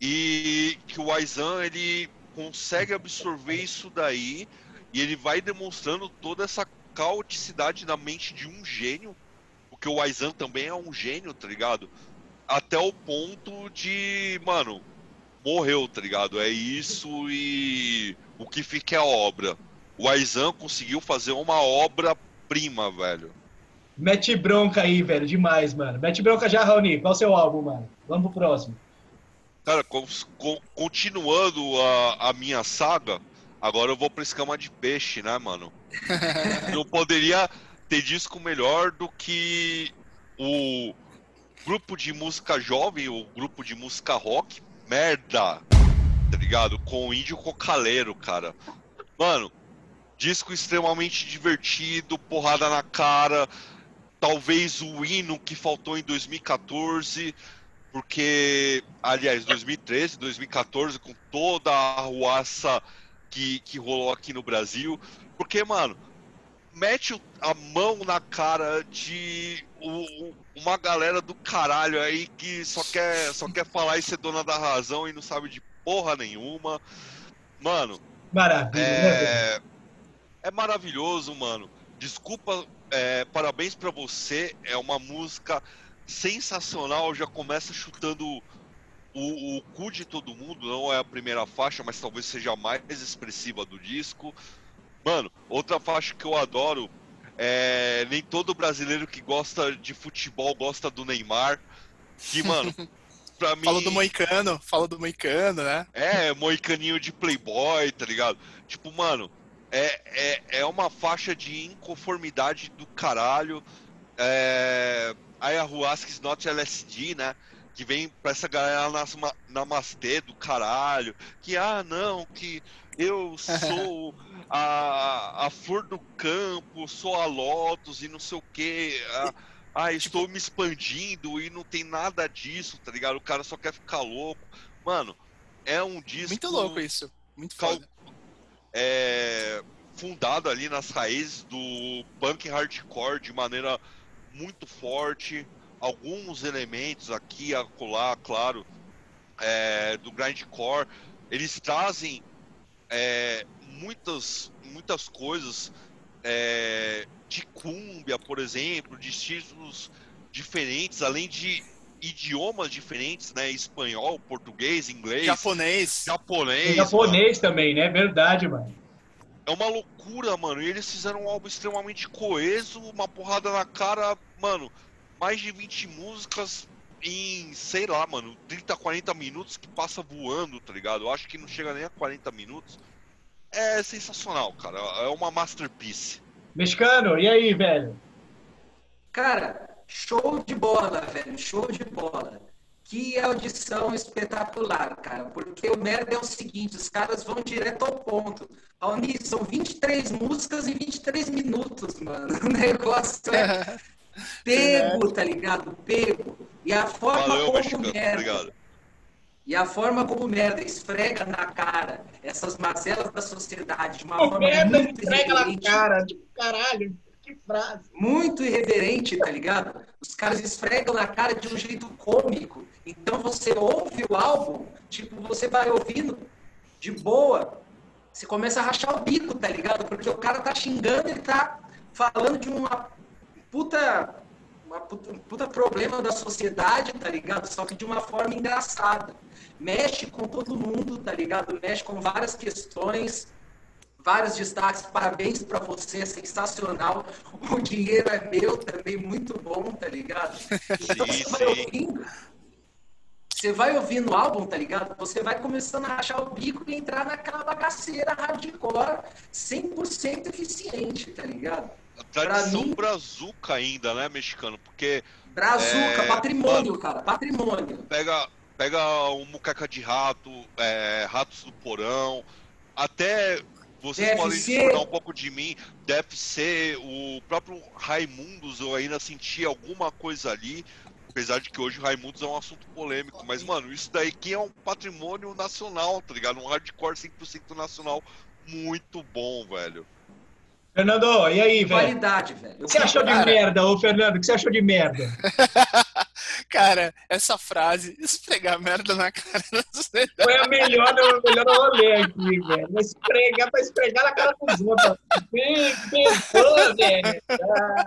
E que o Aizan, ele consegue absorver isso daí e ele vai demonstrando toda essa caoticidade na mente de um gênio, porque o Aizan também é um gênio, tá ligado? Até o ponto de, mano, morreu, tá ligado? É isso e o que fica é a obra. O Aizan conseguiu fazer uma obra prima, velho. Mete bronca aí, velho. Demais, mano. Mete bronca já, Raoni. Qual o seu álbum, mano? Vamos pro próximo. Cara, co- co- continuando a, a minha saga, agora eu vou pra escama de peixe, né, mano? Não poderia ter disco melhor do que o grupo de música jovem, o grupo de música rock, merda, tá ligado? Com o Índio Cocaleiro, cara. Mano, disco extremamente divertido, porrada na cara, talvez o hino que faltou em 2014, porque, aliás, 2013, 2014, com toda a arruaça que, que rolou aqui no Brasil, porque, mano, mete a mão na cara de o- uma galera do caralho aí que só quer, só quer falar e ser dona da razão e não sabe de porra nenhuma. Mano, Maravilha, né, velho? é, é maravilhoso, mano. Desculpa, é, parabéns pra você. É uma música sensacional. Já começa chutando o, o cu de todo mundo. Não é a primeira faixa, mas talvez seja a mais expressiva do disco. Mano, outra faixa que eu adoro é nem todo brasileiro que gosta de futebol gosta do Neymar. Que, mano, pra mim. Fala do Moicano, fala do Moicano, né? É, moicaninho de Playboy, tá ligado? Tipo, mano, é, é, é uma faixa de inconformidade do caralho. É, Ayahuasca not LSD, né? Que vem pra essa galera nas, namastê do caralho. Que, ah, não, que eu sou a, a flor do campo, sou a Lotus e não sei o que. Ah, estou me expandindo e não tem nada disso, tá ligado? O cara só quer ficar louco. Mano, é um disco. Muito louco isso. Muito cal- foda. é, fundado ali nas raízes do punk hardcore de maneira muito forte. Alguns elementos aqui, acolá, claro, é, do grindcore. Eles trazem é, muitas, muitas coisas é, de cúmbia, por exemplo, de estilos diferentes, além de idiomas diferentes, né? Espanhol, português, inglês, Japonês. japonês. Japonês também, né? Verdade, mano. É uma loucura, mano. E eles fizeram um álbum extremamente coeso, uma porrada na cara, mano. Mais de 20 músicas em, sei lá, mano, 30, 40 minutos que passa voando, tá ligado? Eu acho que não chega nem a 40 minutos. É sensacional, cara. É uma masterpiece. Mexicano, e aí, velho? Cara, show de bola, velho, show de bola. Que audição espetacular, cara. Porque o merda é o seguinte, os caras vão direto ao ponto. Raoni, são 23 músicas em 23 minutos, mano. O negócio é pego, tá ligado? Pego. E a forma Valeu, como mexicano. merda. Obrigado. E a forma como o merda esfrega na cara essas mazelas da sociedade de uma O forma merda muito entrega na cara. Tipo, caralho, que frase. muito irreverente, tá ligado? Os caras esfregam na cara de um jeito cômico. Então você ouve o álbum, tipo, você vai ouvindo de boa, você começa a rachar o bico, tá ligado? Porque o cara tá xingando, ele tá falando de uma puta, uma puta, um puta problema da sociedade, tá ligado? Só que de uma forma engraçada. Mexe com todo mundo, tá ligado? Mexe com várias questões, vários destaques. Parabéns pra você, é sensacional. O dinheiro é meu também, muito bom, tá ligado? Então Sim, você vai ouvindo. Você vai ouvindo o álbum, tá ligado? Você vai começando a rachar o bico e entrar naquela bagaceira hardcore 100% eficiente, tá ligado? A tradição mim- brazuca ainda, né, mexicano? Porque Brazuca, É, patrimônio, cara, patrimônio. pega, pega um muqueca de rato, é, ratos do porão, até vocês DFC. podem discordar um pouco de mim, DFC, o próprio Raimundos, eu ainda senti alguma coisa ali, apesar de que hoje o Raimundos é um assunto polêmico, mas, mano, isso daí que é um patrimônio nacional, tá ligado? Um hardcore 100% nacional muito bom, velho. Fernando, e aí, velho? Qualidade, velho. O que você achou de Cara. merda, ô Fernando? O que você achou de merda? Cara, essa frase, esfregar merda na cara da sociedade. Foi a melhor, o melhor rolê aqui, velho. Esfregar pra esfregar na cara dos outros. Bem, bem, velho. Ah,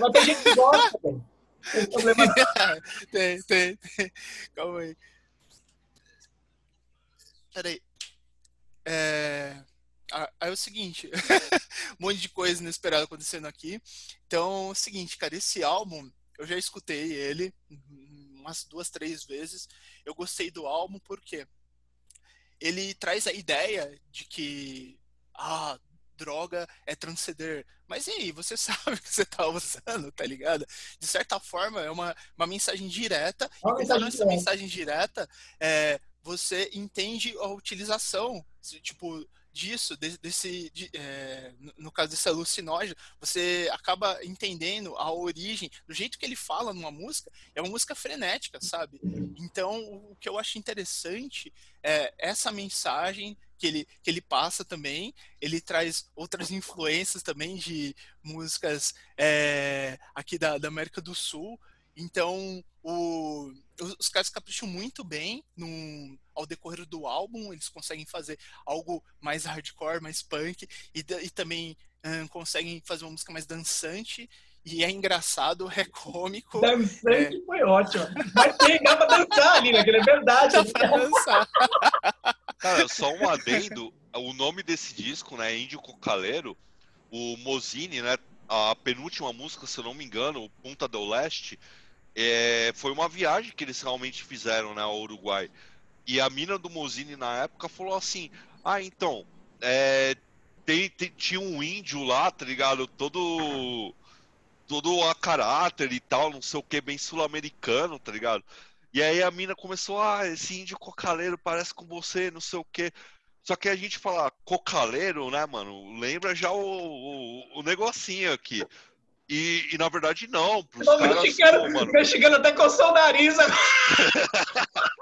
Mas tem gente que gosta, velho. Tem problema não. tem, tem, tem. Calma aí. Peraí. É... ah, Aí é o seguinte, monte de coisa inesperada acontecendo aqui. Então, é o seguinte, cara, esse álbum, eu já escutei ele umas duas, três vezes. Eu gostei do álbum porque ele traz a ideia de que ah, droga é transcender. Mas e aí, você sabe o que você está usando, tá ligado? De certa forma, é uma, uma mensagem direta. Uma e mensagem essa direta. mensagem direta, é, você entende a utilização, tipo, disso, desse, de, é, no caso desse alucinógeno, você acaba entendendo a origem, do jeito que ele fala numa música, é uma música frenética, sabe? Então, o que eu acho interessante é essa mensagem que ele, que ele passa também, ele traz outras influências também de músicas é, aqui da, da América do Sul, então o, os, caras capricham muito bem no, ao decorrer do álbum, eles conseguem fazer algo mais hardcore, mais punk, e, e também hum, conseguem fazer uma música mais dançante, e é engraçado, é cômico. Dançante é... foi ótimo. Mas tem, dá pra dançar ali, né? Que é verdade. Dá pra dançar. Cara, só um adendo, o nome desse disco, né, Índio Cocaleiro, o Mozini, né, a penúltima música, se eu não me engano, o Punta do Leste, é, foi uma viagem que eles realmente fizeram, né, ao Uruguai. E a mina do Mozini na época falou assim: Ah, então, é, tem, tem, tinha um índio lá, tá ligado? Todo. Todo a caráter e tal, não sei o que, bem sul-americano, tá ligado? E aí a mina começou, ah, esse índio cocaleiro parece com você, não sei o que. Só que a gente fala cocaleiro, né, mano? Lembra já o, o, o negocinho aqui. E, e, na verdade não. Pros Não, caras, mexicano, pô, mano, mexicano até coçou o nariz agora.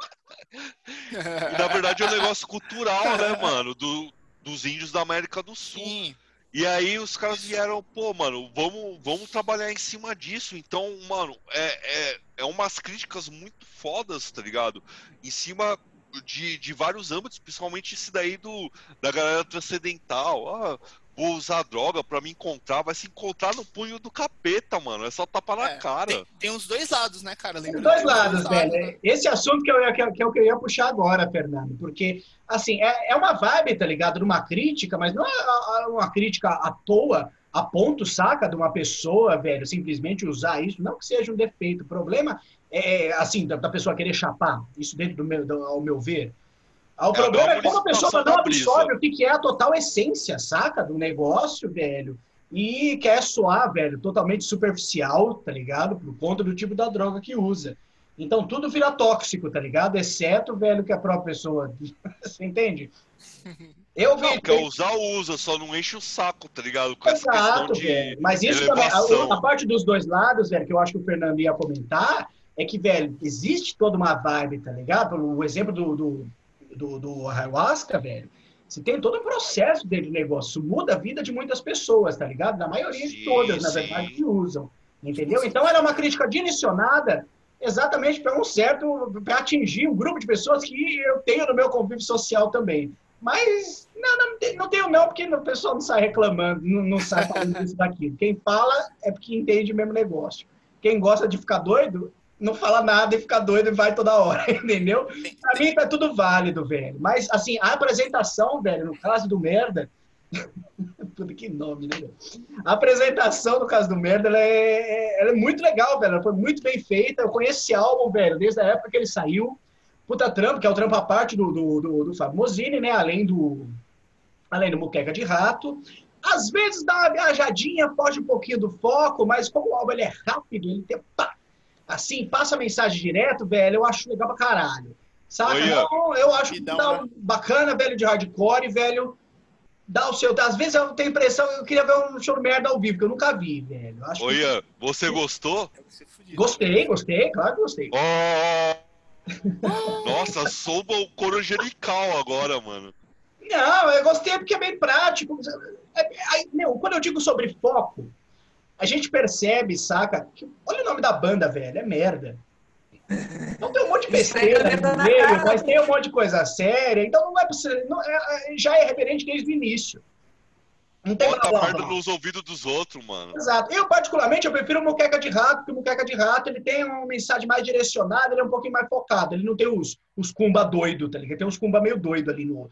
E na verdade é um negócio cultural, né, mano? Do, dos índios da América do Sul. Sim. E aí os caras vieram, pô, mano, vamos, vamos trabalhar em cima disso. Então, mano, é, é, é umas críticas muito fodas, tá ligado? Em cima de, de vários âmbitos, principalmente esse daí do, da galera transcendental. Ah, vou usar droga pra me encontrar, vai se encontrar no punho do capeta, mano. É só tapar na É, cara. Tem, tem os dois lados, né, cara? Tem dois lados, velho. né? Esse assunto que, eu, ia- que, eu- que eu queria puxar agora, Fernando, porque, assim, é, é uma vibe, tá ligado? De uma crítica, mas não é uma crítica à toa, a ponto, saca, de uma pessoa, velho, simplesmente usar isso. Não que seja um defeito. O problema é, assim, da, da pessoa querer chapar, isso dentro do meu, do- ao meu ver. Ah, O É, problema é uma como a pessoa licitação não absorve o que que é a total essência, saca? Do negócio, velho. E quer soar, velho, totalmente superficial, tá ligado? Por conta do tipo da droga que usa. Então tudo vira tóxico, tá ligado? Exceto, velho, que a própria pessoa. Você entende? Eu Não, vi. quer usar, usa, só não enche o saco, tá ligado? Com essa Exato, questão de. velho. Mas isso também, elevação. a, a parte dos dois lados, velho, que eu acho que o Fernando ia comentar, é que, velho, existe toda uma vibe, tá ligado? O exemplo do, do, do, do ayahuasca, velho. Você tem todo um processo dentro do negócio. Muda a vida de muitas pessoas, tá ligado? Da maioria de Sim, todas, na sim. verdade, que usam. Entendeu? Então era uma crítica direcionada exatamente para um certo. para atingir um grupo de pessoas que eu tenho no meu convívio social também. Mas não, não, tem- não tenho não, porque o pessoal não sai reclamando, não, não sai falando isso daquilo. Quem fala é porque entende o mesmo negócio. Quem gosta de ficar doido, não fala nada e fica doido e vai toda hora, entendeu? Pra mim tá tudo válido, velho. Mas, assim, a apresentação, velho, no caso do Merda... Puta que nome, né? A apresentação, no caso do Merda, ela é, ela é muito legal, velho. Ela foi muito bem feita. Eu conheço esse álbum, velho, desde a época que ele saiu. Puta Trampo, que é o trampo à parte do, do, do, do Fábio Mosini, né? Além do, além do Muqueca de Rato. Às vezes dá uma viajadinha, foge um pouquinho do foco, mas como o álbum ele é rápido, ele tem... Pá, assim, passa a mensagem direto, velho, eu acho legal pra caralho. Saca? Então, eu acho que dá uma- um bacana, velho, de hardcore, velho. Dá o seu. Às vezes eu tenho impressão, eu queria ver um show merda ao vivo, que eu nunca vi, velho. Acho que- Olha, você gostou? Fudido. Gostei, gostei, claro que gostei. Oh! Nossa, soube o coro angelical agora, mano. Não, eu gostei porque é bem prático. É- aí, meu, quando eu digo sobre foco, a gente percebe, saca? que- olha o nome da banda, velho, é merda. Não tem um monte de besteira Esfrega no meio, cara. mas tem um monte de coisa séria, então não é pra você. não- é- é- já é reverente desde o início. Não tem Bota blá, a blá, merda blá. nos ouvidos dos outros, mano. Exato. Eu, particularmente, eu prefiro o Muqueca de Rato, porque o Muqueca de Rato ele tem uma mensagem mais direcionada, ele é um pouquinho mais focado. Ele não tem os, os cumba doido, tá ligado? Tem uns cumba meio doido ali no,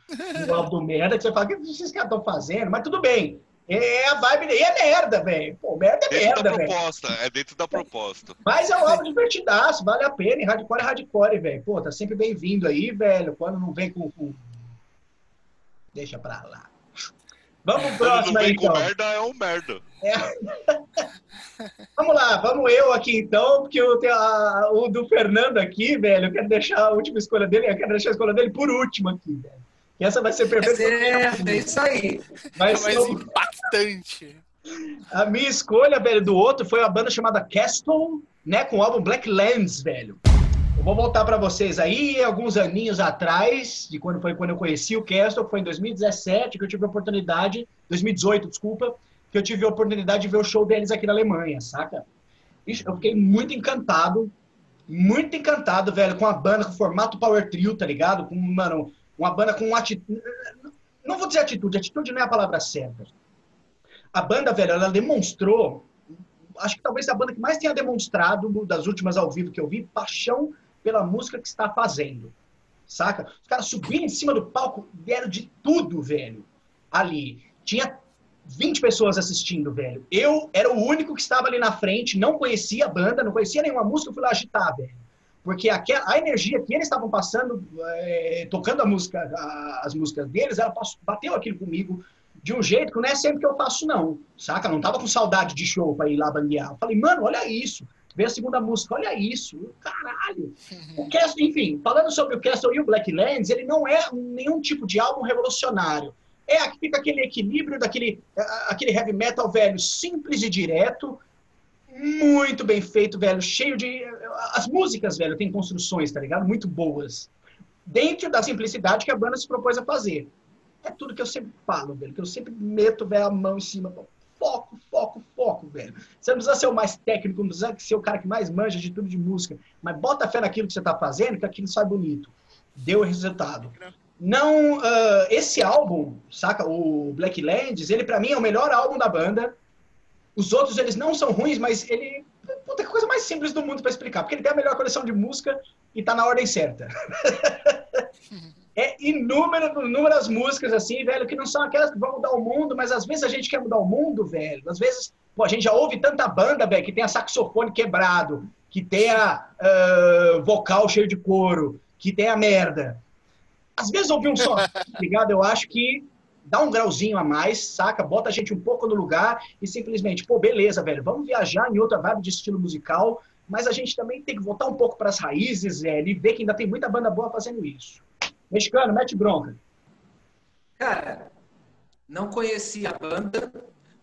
no álbum do merda, que você fala, o que caras estão fazendo? Mas tudo bem. É a vibe E é merda, velho. Pô, merda é Dentro merda, da velho. proposta, é dentro da proposta. Mas é um álbum divertidaço, vale a pena. E hardcore é hardcore, velho. Pô, tá sempre bem-vindo aí, velho. Quando não vem com. com- Deixa pra lá. Vamos pro Quando não próximo aí, então. merda, é um merda. Vamos lá, vamos eu aqui então, porque eu tenho a- o do Fernando aqui, velho. Eu quero deixar a última escolha dele, eu quero deixar a escolha dele por último aqui, velho. E essa vai ser perfeita. É, é isso aí. Vai É ser mais o- impactante. A minha escolha, velho, do outro foi uma banda chamada Castle, né, com o álbum Black Lands, velho. Eu vou voltar pra vocês aí, alguns aninhos atrás, de quando foi quando eu conheci o Castle, que foi em 2017 que eu tive a oportunidade, 2018, desculpa, que eu tive a oportunidade de ver o show deles aqui na Alemanha, saca? Ixi, Eu fiquei muito encantado, muito encantado, velho, com a banda, com o formato Power Trio, tá ligado? Com, mano, uma banda com atitude... Não vou dizer atitude, atitude não é a palavra certa a banda, velho, ela demonstrou, acho que talvez a banda que mais tenha demonstrado das últimas ao vivo que eu vi, paixão pela música que está fazendo. Saca? Os caras subiram em cima do palco, deram de tudo, velho. Ali. Tinha 20 pessoas assistindo, velho. Eu era o único que estava ali na frente, não conhecia a banda, não conhecia nenhuma música, eu fui lá agitar, velho. Porque aquela, a energia que eles estavam passando, é, tocando a música, a- as músicas deles, ela passou- bateu aquilo comigo de um jeito que não é sempre que eu faço, não. Saca? Não tava com saudade de show pra ir lá banguear. Eu falei, mano, olha isso. Vê a segunda música, olha isso. Caralho. O Castle, enfim, falando sobre o Castle e o Blacklands, ele não é nenhum tipo de álbum revolucionário. É, fica aquele equilíbrio daquele aquele heavy metal velho, simples e direto, muito bem feito, velho, cheio de as músicas, velho, tem construções, tá ligado? Muito boas. Dentro da simplicidade que a banda se propôs a fazer. É tudo que eu sempre falo, velho, que eu sempre meto, velho, a mão em cima. Foco, foco, foco, velho. Você não precisa ser o mais técnico, não precisa ser o cara que mais manja de tudo de música, mas bota fé naquilo que você tá fazendo, que aquilo sai bonito. Deu resultado. Não, ah, esse álbum, saca, o Blacklands, ele pra mim é o melhor álbum da banda. Os outros, eles não são ruins, mas ele... Puta, que coisa mais simples do mundo pra explicar. Porque ele tem a melhor coleção de música e tá na ordem certa. é inúmeras, inúmeras músicas, assim, velho, que não são aquelas que vão mudar o mundo, mas às vezes a gente quer mudar o mundo, velho. Às vezes, pô, a gente já ouve tanta banda, velho, que tem a saxofone quebrado, que tem a ah, vocal cheio de couro, que tem a merda. Às vezes ouvir um som, tá ligado? Eu acho que dá um grauzinho a mais, saca? Bota a gente um pouco no lugar e simplesmente, pô, beleza, velho, vamos viajar em outra vibe de estilo musical, mas a gente também tem que voltar um pouco para as raízes, velho, e ver que ainda tem muita banda boa fazendo isso. Mexicano, mete bronca. Cara, não conhecia a banda,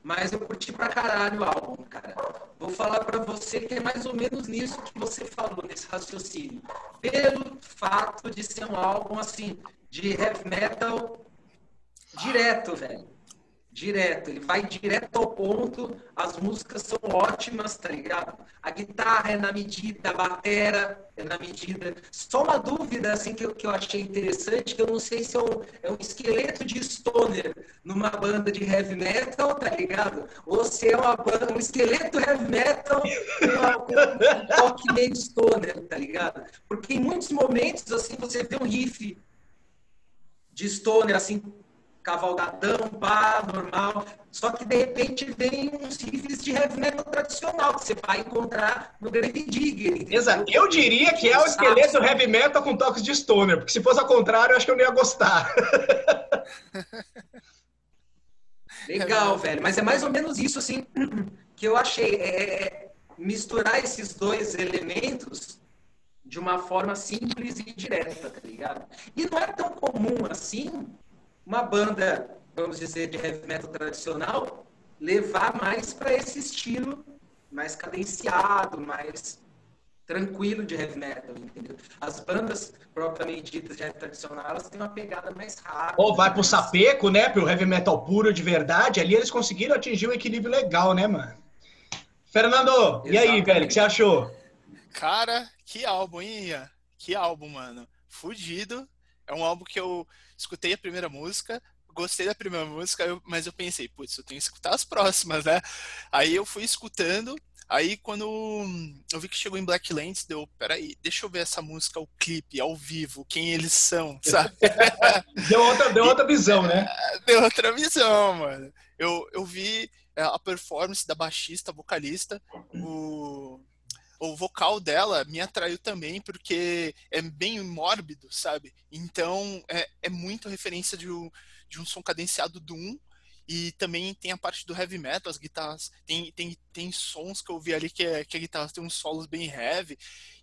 mas eu curti pra caralho o álbum, cara. Vou falar pra você que é mais ou menos nisso que você falou, nesse raciocínio. Pelo fato de ser um álbum, assim, de heavy metal direto, velho. Direto. Ele vai direto ao ponto, as músicas são ótimas, tá ligado? A guitarra é na medida, a batera é na medida. Só uma dúvida, assim, que eu, que eu achei interessante, que eu não sei se é um, é um esqueleto de stoner numa banda de heavy metal, tá ligado? Ou se é uma banda, um esqueleto heavy metal com, um toque meio stoner, tá ligado? Porque em muitos momentos, assim, você vê um riff de stoner, assim, cavalgadão, pá, normal. Só que de repente vem uns riffs de heavy metal tradicional que você vai encontrar no Grave Digger. Exato. Eu diria que é o esqueleto heavy metal com toques de stoner, porque se fosse ao contrário, eu acho que eu não ia gostar. Legal, velho. Mas é mais ou menos isso, assim, que eu achei. É, é misturar esses dois elementos de uma forma simples e direta, tá ligado? E não é tão comum assim uma banda, vamos dizer, de heavy metal tradicional levar mais para esse estilo mais cadenciado, mais tranquilo de heavy metal, entendeu? As bandas propriamente ditas de heavy tradicional, elas têm uma pegada mais rápida. Ou vai pro mais- sapeco, né? Pro heavy metal puro de verdade. Ali eles conseguiram atingir um equilíbrio legal, né, mano? Fernando, e aí, Exatamente. velho, o que você achou? Cara, que álbum, hein, Ian? Que álbum, mano. Fudido. É um álbum que eu escutei a primeira música, gostei da primeira música, eu- mas eu pensei, putz, eu tenho que escutar as próximas, né? Aí eu fui escutando, aí quando eu vi que chegou em Blacklands, deu, peraí, deixa eu ver essa música, o clipe, ao vivo, quem eles são, sabe? Deu outra, deu outra visão, né? tenho outra visão, mano. Eu, eu vi é, a performance da baixista, vocalista, o, o vocal dela me atraiu também porque é bem mórbido, sabe? Então é, é muito referência de um, de um som cadenciado do 1 e também tem a parte do heavy metal, as guitarras, tem, tem, tem sons que eu vi ali que, é, que a guitarra tem uns solos bem heavy,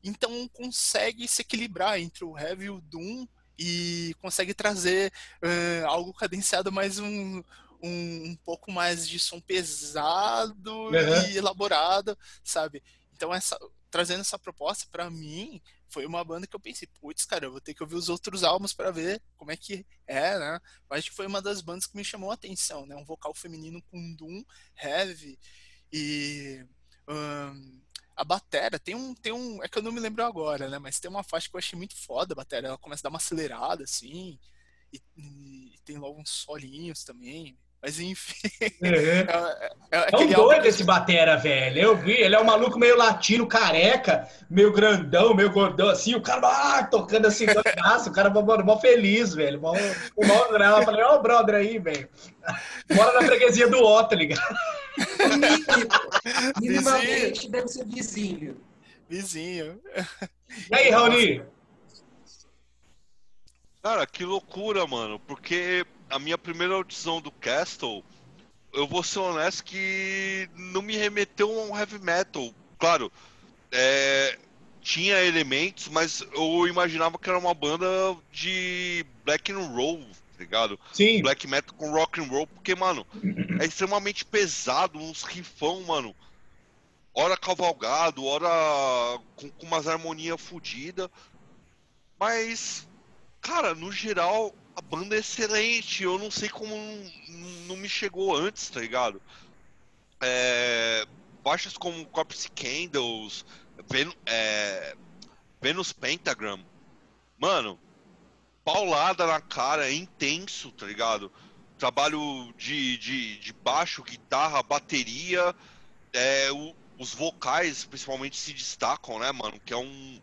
então consegue se equilibrar entre o heavy e o doom e consegue trazer uh, algo cadenciado mais um, um, um, pouco mais de som pesado uhum. e elaborado, sabe? Então essa trazendo essa proposta para mim foi uma banda que eu pensei, putz, cara, eu vou ter que ouvir os outros álbuns para ver como é que é, né? Mas foi uma das bandas que me chamou a atenção, né? Um vocal feminino com doom, heavy e um, a batera tem um tem um é que eu não me lembro agora, né? Mas tem uma faixa que eu achei muito foda, a batera, ela começa a dar uma acelerada assim e, e tem logo uns solinhos também. Mas enfim. É, é, é, é um doido esse Batera, velho. Eu vi, ele é um maluco meio latino, careca, meio grandão, meio gordão, assim, o cara ah, tocando assim, o cara mano, mó feliz, velho. Mó, mó, eu falei, ó, o brother aí, velho. Mora na freguesia do Ó, tá ligado? Minimamente deve ser vizinho. Vizinho. E aí, Raoni? Cara, que loucura, mano. Porque a minha primeira audição do Castle, eu vou ser honesto que não me remeteu a um heavy metal. Claro, é, tinha elementos, mas eu imaginava que era uma banda de black and roll, tá ligado? Sim. Black metal com rock and roll, porque, mano, é extremamente pesado, uns rifão, mano. Hora cavalgado, hora com, com umas harmonias fodidas. Mas, cara, no geral, a banda é excelente. Eu não sei como não, me chegou antes, tá ligado? É, baixas como Corpse Candles, Ven, é, Venus Pentagram. Mano, paulada na cara, é intenso, tá ligado? Trabalho de, de, de baixo, guitarra, bateria, é, o, os vocais principalmente se destacam, né, mano? Que é um,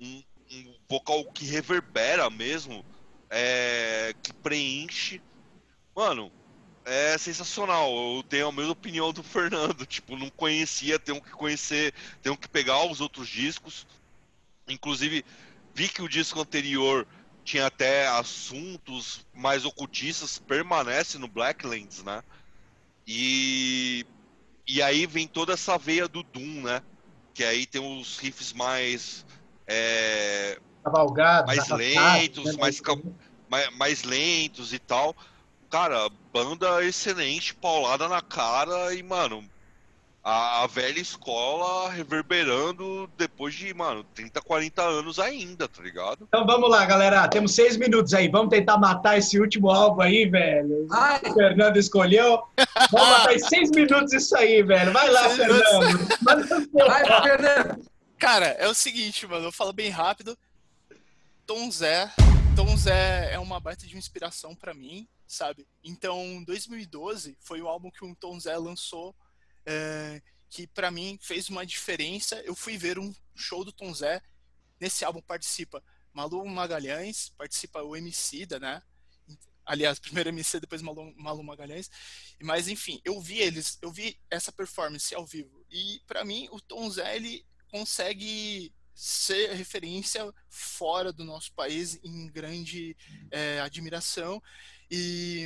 um, um vocal que reverbera mesmo é, que preenche. Mano, é sensacional. Eu tenho a mesma opinião do Fernando. Tipo, não conhecia, tenho que conhecer, tenho que pegar os outros discos. Inclusive, vi que o disco anterior tinha até assuntos mais ocultistas, permanece no Blacklands, né? E, e aí vem toda essa veia do Doom, né? Que aí tem os riffs mais. É, cavalgados, mais lentos, né? mais, mais, mais lentos e tal. Cara, banda excelente, paulada na cara e, mano, a, a, velha escola reverberando depois de, mano, 30, 40 anos ainda, tá ligado? Então vamos lá, galera. Temos seis minutos aí. Vamos tentar matar esse último álbum aí, velho. Ai. O Fernando escolheu. Vamos matar em seis minutos isso aí, velho. Vai lá, Fernando. Vai, Fernando. Cara, é o seguinte, mano. Eu falo bem rápido. Tom Zé. Tom Zé é uma baita de inspiração para mim, sabe? Então, 2012 foi o álbum que o Tom Zé lançou, é, que para mim fez uma diferença. Eu fui ver um show do Tom Zé. Nesse álbum participa Malu Magalhães, participa o MC da, né? Aliás, primeiro MC, depois Malu, Malu Magalhães. Mas enfim, eu vi eles, eu vi essa performance ao vivo. E para mim, o Tom Zé ele consegue ser referência fora do nosso país em grande é, admiração. E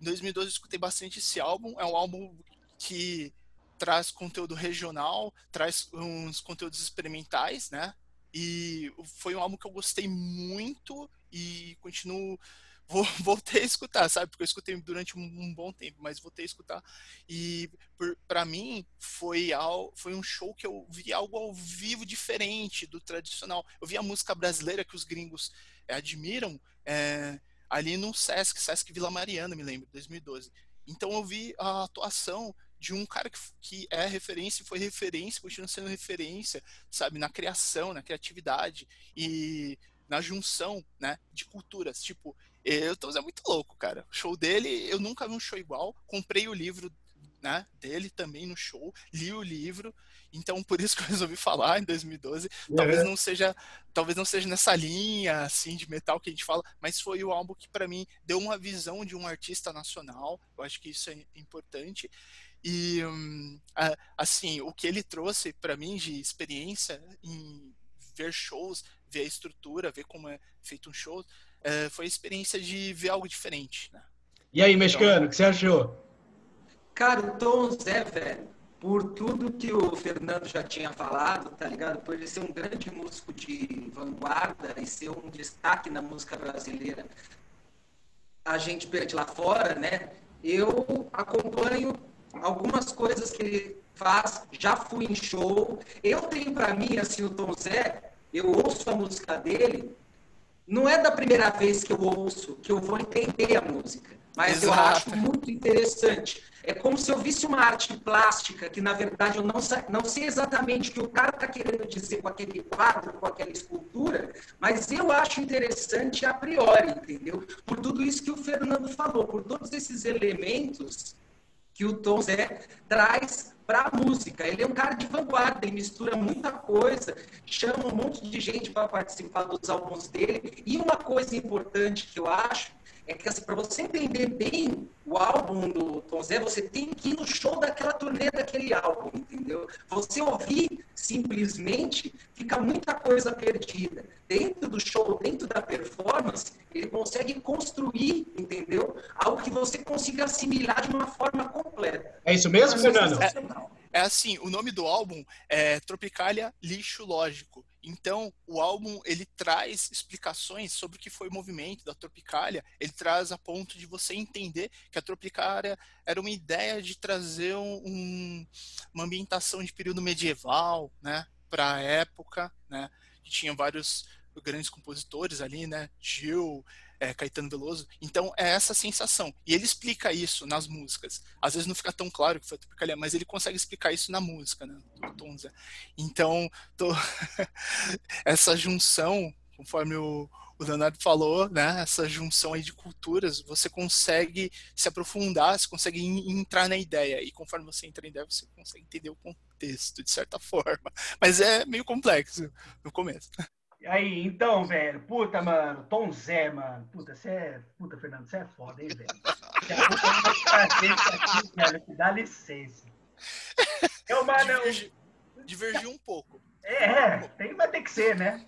em 2012 eu escutei bastante esse álbum. É um álbum que traz conteúdo regional, traz uns conteúdos experimentais, né? E foi um álbum que eu gostei muito e continuo voltei a escutar, sabe? Porque eu escutei durante um, bom tempo, mas voltei a escutar. E para mim foi, ao, foi um show que eu vi algo ao vivo diferente do tradicional. Eu vi a música brasileira que os gringos é, admiram é, ali no Sesc, Sesc Vila Mariana, me lembro, 2012. Então eu vi a atuação de um cara que, que é referência, foi referência, continua sendo referência, sabe, na criação, na criatividade e na junção, né, de culturas. Tipo, eu tô é muito louco, cara. O show dele, eu nunca vi um show igual. Comprei o livro né, dele também no show, li o livro, então por isso que eu resolvi falar em 2012. Uhum. Talvez não seja, talvez não seja nessa linha assim de metal que a gente fala, mas foi o álbum que para mim deu uma visão de um artista nacional. Eu acho que isso é importante. E hum, assim, o que ele trouxe para mim de experiência em ver shows, ver a estrutura, ver como é feito um show, é, foi a experiência de ver algo diferente. Né? E aí, mexicano, então, o que você achou? Cara, o Tom Zé, velho, por tudo que o Fernando já tinha falado, tá ligado? Por ele ser um grande músico de vanguarda e ser um destaque na música brasileira, a gente perde lá fora, né? Eu acompanho algumas coisas que ele faz, já fui em show. Eu tenho para mim, assim, o Tom Zé, eu ouço a música dele, não é da primeira vez que eu ouço que eu vou entender a música, mas Exato. eu acho muito interessante. É como se eu visse uma arte plástica que, na verdade, eu não, não sei exatamente o que o cara está querendo dizer com aquele quadro, com aquela escultura, mas eu acho interessante a priori, entendeu? Por tudo isso que o Fernando falou, por todos esses elementos que o Tom Zé traz para música. Ele é um cara de vanguarda, ele mistura muita coisa, chama um monte de gente para participar dos álbuns dele. E uma coisa importante que eu acho é que assim, para você entender bem o álbum do Tom Zé, você tem que ir no show daquela turnê daquele álbum, entendeu? Você ouvir simplesmente fica muita coisa perdida. Dentro do show, dentro da performance, ele consegue construir, entendeu? Algo que você consiga assimilar de uma forma completa. É isso mesmo, então, Fernando? É, é assim, o nome do álbum é Tropicalia Lixo Lógico. Então, o álbum ele traz explicações sobre o que foi o movimento da Tropicália. Ele traz a ponto de você entender que a Tropicália era uma ideia de trazer um, uma ambientação de período medieval, né, para a época, né. tinha vários grandes compositores ali, né, Gil, é, Caetano Veloso. Então é essa sensação. E ele explica isso nas músicas. Às vezes não fica tão claro que foi Tropicalia, mas ele consegue explicar isso na música, né? Então, tô... essa junção, conforme o, o Leonardo falou, né? Essa junção aí de culturas, você consegue se aprofundar, você consegue entrar na ideia. E conforme você entra na ideia, você consegue entender o contexto, de certa forma. Mas é meio complexo no começo. Aí, então, velho, puta, mano, Tom Zé, mano. Puta, você é. Puta, Fernando, você é foda, hein, velho? aqui, velho, dá licença. Eu, mano. Divergi, divergiu um pouco. É, tem, vai ter que ser, né?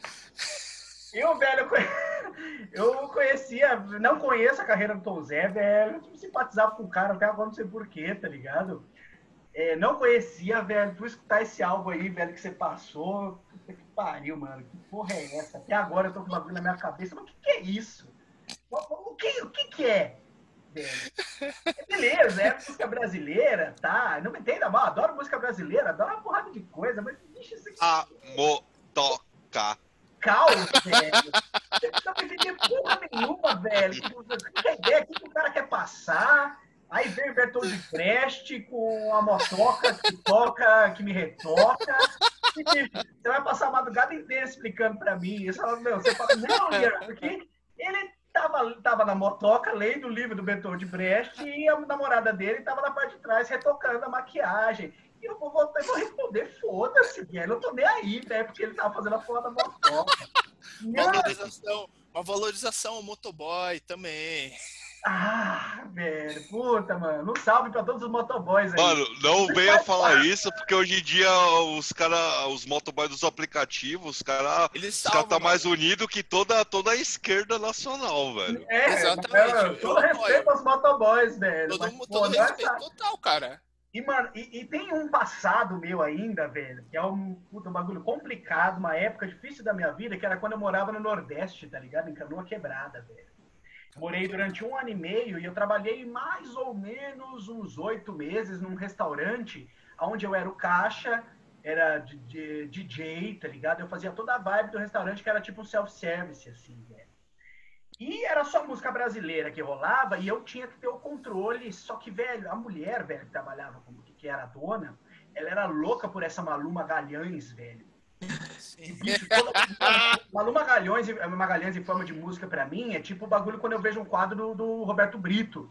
Eu, velho, eu conhecia, não conheço a carreira do Tom Zé, velho. Eu simpatizava com o cara, até agora não sei porquê, tá ligado? É, não conhecia, velho. Por escutar esse álbum aí, velho, que você passou. Puta que pariu, mano. Que porra é essa? Até agora eu tô com uma bagulho na minha cabeça. Mas o que, que é isso? O, que, o que, que é? É beleza, é música brasileira, tá? Não me entenda mal, adoro música brasileira, adoro uma porrada de coisa, mas bicho, isso aqui. A motoca. Calma, velho. Você não tá entendendo porra nenhuma, velho. Que ideia que o cara quer passar? Aí vem o Bertold de Preste com a motoca que toca, que me retoca. Você vai passar a madrugada inteira explicando para mim. Isso, meu, você fala, não, porque ele tava, tava na motoca lendo o livro do Bertold de Brecht e a namorada dele tava na parte de trás retocando a maquiagem. E eu vou voltar e vou responder, foda-se. Eu tô nem aí, né? Porque ele tava fazendo a porra da motoca. Valorização, uma valorização ao motoboy também. Ah, velho, puta, mano. Um salve pra todos os motoboys aí. Mano, não venha falar isso, porque hoje em dia os cara, os motoboys dos aplicativos, os cara, Eles os cara tá mais unido que toda, toda a esquerda nacional, velho. É, exatamente. todo respeito aos motoboys, velho. Todo, mas, todo pô, respeito essa... total, cara. E, mano, e, e, tem um passado meu ainda, velho, que é um, puta, um bagulho complicado, uma época difícil da minha vida, que era quando eu morava no Nordeste, tá ligado? Em Canoa Quebrada, velho. Morei durante um ano e meio e eu trabalhei mais ou menos uns oito meses num restaurante onde eu era o caixa, era de, DJ, tá ligado? Eu fazia toda a vibe do restaurante, que era tipo um self-service, assim, velho. E era só música brasileira que rolava e eu tinha que ter o controle. Só que, velho, a mulher, velho, que trabalhava como que era a dona, ela era louca por essa Maluma Galhães, velho. Bicho. Malu Magalhães, Magalhães em forma de música pra mim é tipo o bagulho quando eu vejo um quadro do, do Roberto Brito.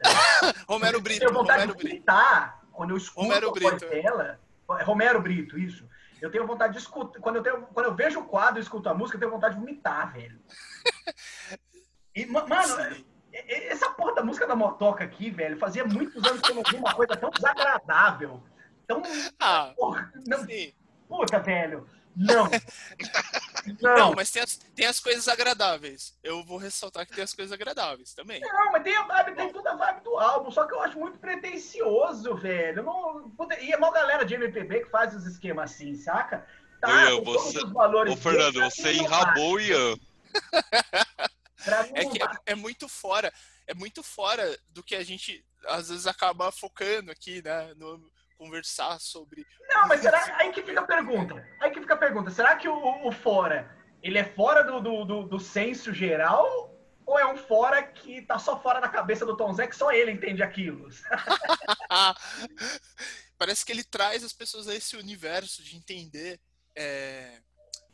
Romero Brito. Eu vontade Romero de gritar quando eu escuto Romero Brito. dela, é Romero Brito, isso. Eu tenho vontade de escutar. Quando eu, tenho, quando eu vejo o quadro e escuto a música, eu tenho vontade de vomitar, velho. E, ma- mano, e- essa porra da música da motoca aqui, velho, fazia muitos anos que eu não vi uma coisa tão desagradável. Tão. Ah, Porra, não, sim. Puta, velho. Não. Não, Não, mas tem as, tem as coisas agradáveis. Eu vou ressaltar que tem as coisas agradáveis também. não, mas tem a vibe, tem toda a vibe do álbum, só que eu acho muito pretencioso, velho. Não, puta, e é uma galera de MPB que faz os esquemas assim, saca? Ian, todos você- os valores Ô, Fernando, deles, você enrabou o Ian. É que é, é muito fora, é muito fora do que a gente às vezes acaba focando aqui, né? No conversar sobre. Não, mas será. Aí que fica a pergunta. Aí que fica a pergunta. Será que o, o- fora, ele é fora do, do, do, do senso geral? Ou é um fora que tá só fora da cabeça do Tom Zé, que só ele entende aquilo? Parece que ele traz as pessoas a esse universo de entender é,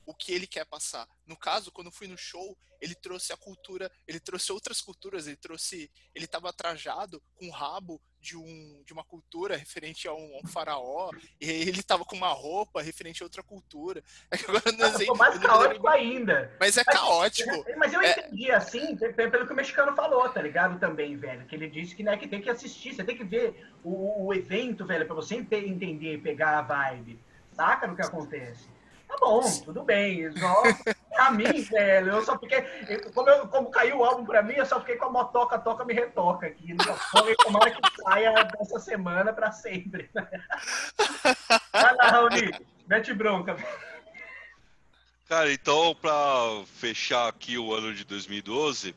o que ele quer passar. No caso, quando eu fui no show, ele trouxe a cultura, ele trouxe outras culturas, ele trouxe, ele estava trajado com o rabo de, um, de uma cultura referente a um, a um faraó, e ele estava com uma roupa referente a outra cultura. É que agora não sei, mais me lembro- caótico ainda. mas é caótico. Mas eu É. entendi assim, pe- pe- pelo que o mexicano falou, tá ligado? Também, velho. Que ele disse que, né, que tem que assistir, você tem que ver o, o evento, velho, pra você ente- entender, pegar a vibe. Saca no que acontece? Tá bom, tudo bem. Só pra mim, velho, eu só fiquei. eu- como, eu- como caiu o álbum pra mim, eu só fiquei com a motoca, toca, me retoca aqui. Toca, e Tomara que saia dessa semana pra sempre. Vai lá, Raoni, mete bronca. Cara, então, pra fechar aqui o ano de 2012,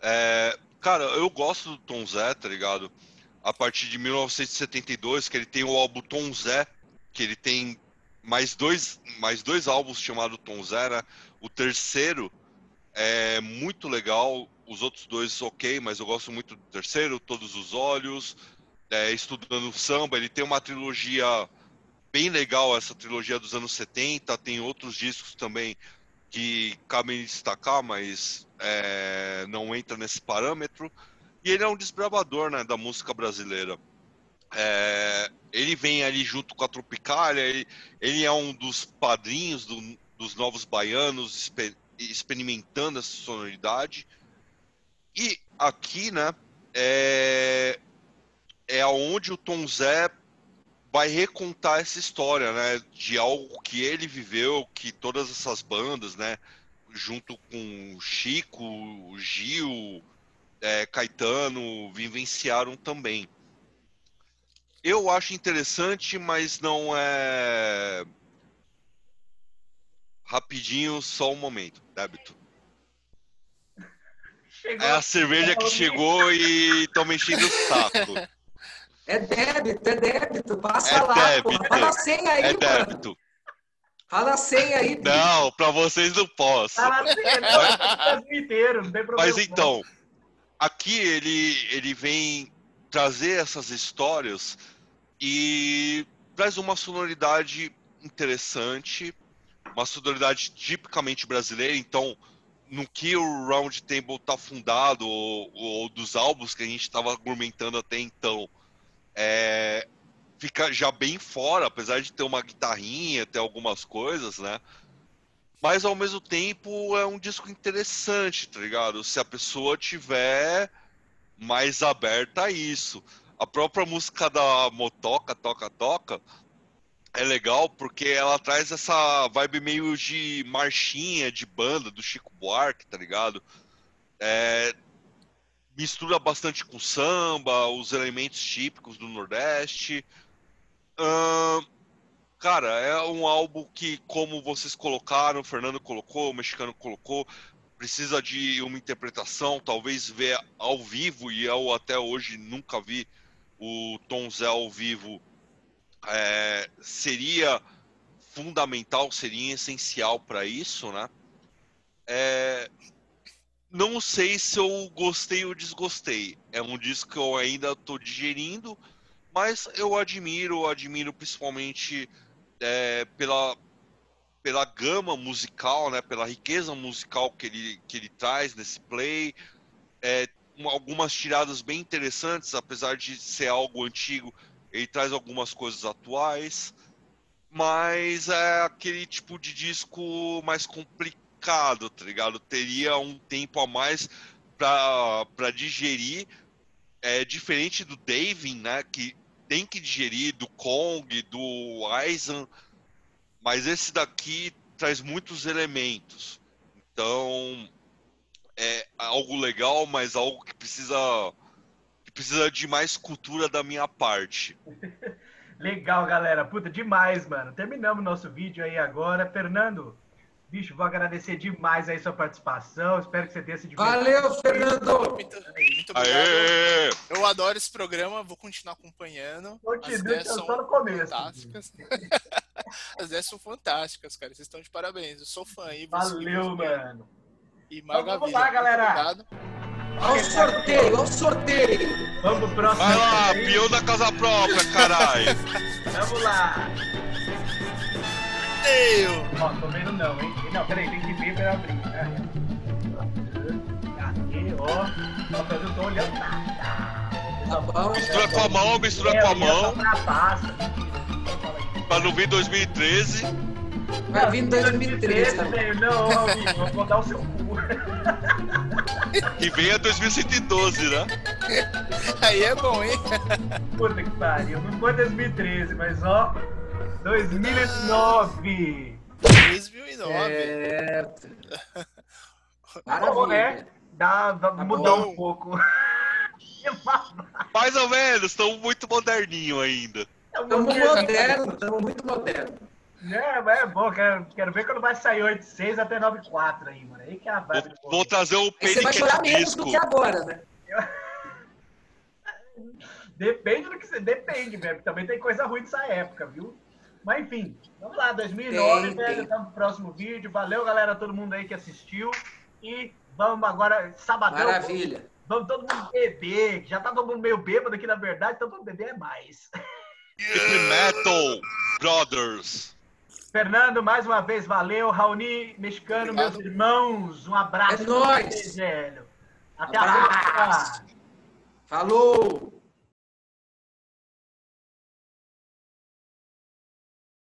é, cara, eu gosto do Tom Zé, tá ligado? A partir de 1972, que ele tem o álbum Tom Zé, que ele tem mais dois, mais dois álbuns chamados Tom Zé, né? O terceiro é muito legal, os outros dois ok, mas eu gosto muito do terceiro, Todos os Olhos, é, Estudando Samba, ele tem uma trilogia bem legal essa trilogia dos anos 70. Tem outros discos também que cabem destacar, mas é, não entra nesse parâmetro. E ele é um desbravador né, da música brasileira. É, ele vem ali junto com a Tropicália, ele, ele é um dos padrinhos do- dos novos baianos, exper- experimentando essa sonoridade. E aqui, né, é, é onde o Tom Zé vai recontar essa história, né, de algo que ele viveu, que todas essas bandas, né, junto com Chico, Gil, é, Caetano, vivenciaram também. Eu acho interessante, mas não é rapidinho, só um momento, débito. Chegou. É a cerveja que chegou e tô me enchendo o saco. É débito, é débito. Passa É lá, débito. Fala a senha aí, É mano. débito. Fala a senha aí, bicho. Não, pra vocês não posso. Fala assim, é o Brasil inteiro, não tem problema. Mas então, aqui ele, ele vem trazer essas histórias e traz uma sonoridade interessante, uma sonoridade tipicamente brasileira. Então, no que o Round Table está fundado, ou, ou dos álbuns que a gente estava argumentando até então, é, fica já bem fora, apesar de ter uma guitarrinha, ter algumas coisas, né? Mas ao mesmo tempo é um disco interessante, tá ligado? Se a pessoa tiver mais aberta a isso. A própria música da Motoca, Toca, Toca, é legal porque ela traz essa vibe meio de marchinha, de banda, do Chico Buarque, tá ligado? É, mistura bastante com samba, os elementos típicos do Nordeste. Ahn, Cara, é um álbum que, como vocês colocaram, o Fernando colocou, o mexicano colocou, precisa de uma interpretação, talvez ver ao vivo, e eu até hoje nunca vi o Tom Zé ao vivo, é, seria fundamental, seria essencial para isso, né? É, não sei se eu gostei ou desgostei. É um disco que eu ainda estou digerindo, mas eu admiro, admiro principalmente é, pela, pela gama musical, né, pela riqueza musical que ele, que ele traz nesse play, é, uma- algumas tiradas bem interessantes, apesar de ser algo antigo, ele traz algumas coisas atuais, mas é aquele tipo de disco mais complicado, tá ligado? Teria um tempo a mais pra digerir, é diferente do Davin, né, que tem que digerir, do Kong, do Aizen, mas esse daqui traz muitos elementos. Então, é algo legal, mas algo que precisa precisa de mais cultura da minha parte. Legal, galera. Puta, demais, mano. Terminamos nosso vídeo aí agora. Fernando, bicho, vou agradecer demais aí sua participação. Espero que você tenha se divertido. Valeu, Fernando! Muito, muito obrigado. Aê! Eu adoro esse programa, vou continuar acompanhando. As Continue, ideias eu são só no começo. fantásticas. As ideias são fantásticas, cara. Vocês estão de parabéns. Eu sou fã aí. Valeu, mano. E Então vamos lá, galera. obrigado. Olha o sorteio, olha o sorteio! Vamos pro próximo. Vai lá, aí. peão da casa própria, caralho! Vamos lá. Eu. Ó, tô vendo não, hein? Não, peraí, tem que ver pra abrir. Cadê, ó? Ó, mas eu tô olhando nada. Tá bom? Mistura com a mão, mistura É, com a ia mão, aqui. pra não vir 2013. Vai vir em 2013. tá bom? velho. Não, amigo, eu vou dar o seu cu. E venha 2112, né? Aí é bom, hein? Puta que pariu. Não foi 2013, mas ó. 2009. 2009. Certo. Tá bom, né? Maravilha. Dá, dá Tá mudar bom. um pouco. Mais ou menos, estão muito moderninho ainda. Estamos modernos, estamos muito modernos. É, mas é bom, quero, quero ver quando vai sair 8.6 até 9.4 aí, mano. Aí que é a Vou, vibe do vou povo. trazer o Aí você vai chorar Panic menos do Disco. que agora, né? Depende do que você. Depende, velho. Também tem coisa ruim dessa época, viu? Mas enfim, vamos lá, 2009, Tem, velho. tem. Estamos no próximo vídeo. Valeu, galera, todo mundo aí que assistiu. E vamos agora, sabadão. Maravilha. Vamos todo mundo beber. Já tá todo mundo meio bêbado aqui, na verdade, então vamos beber mais. Heavy Metal Brothers. Fernando, mais uma vez, valeu. Raoni, mexicano, meus Obrigado. irmãos, um abraço. É nóis. vocês. Até Abraço. a próxima. Falou!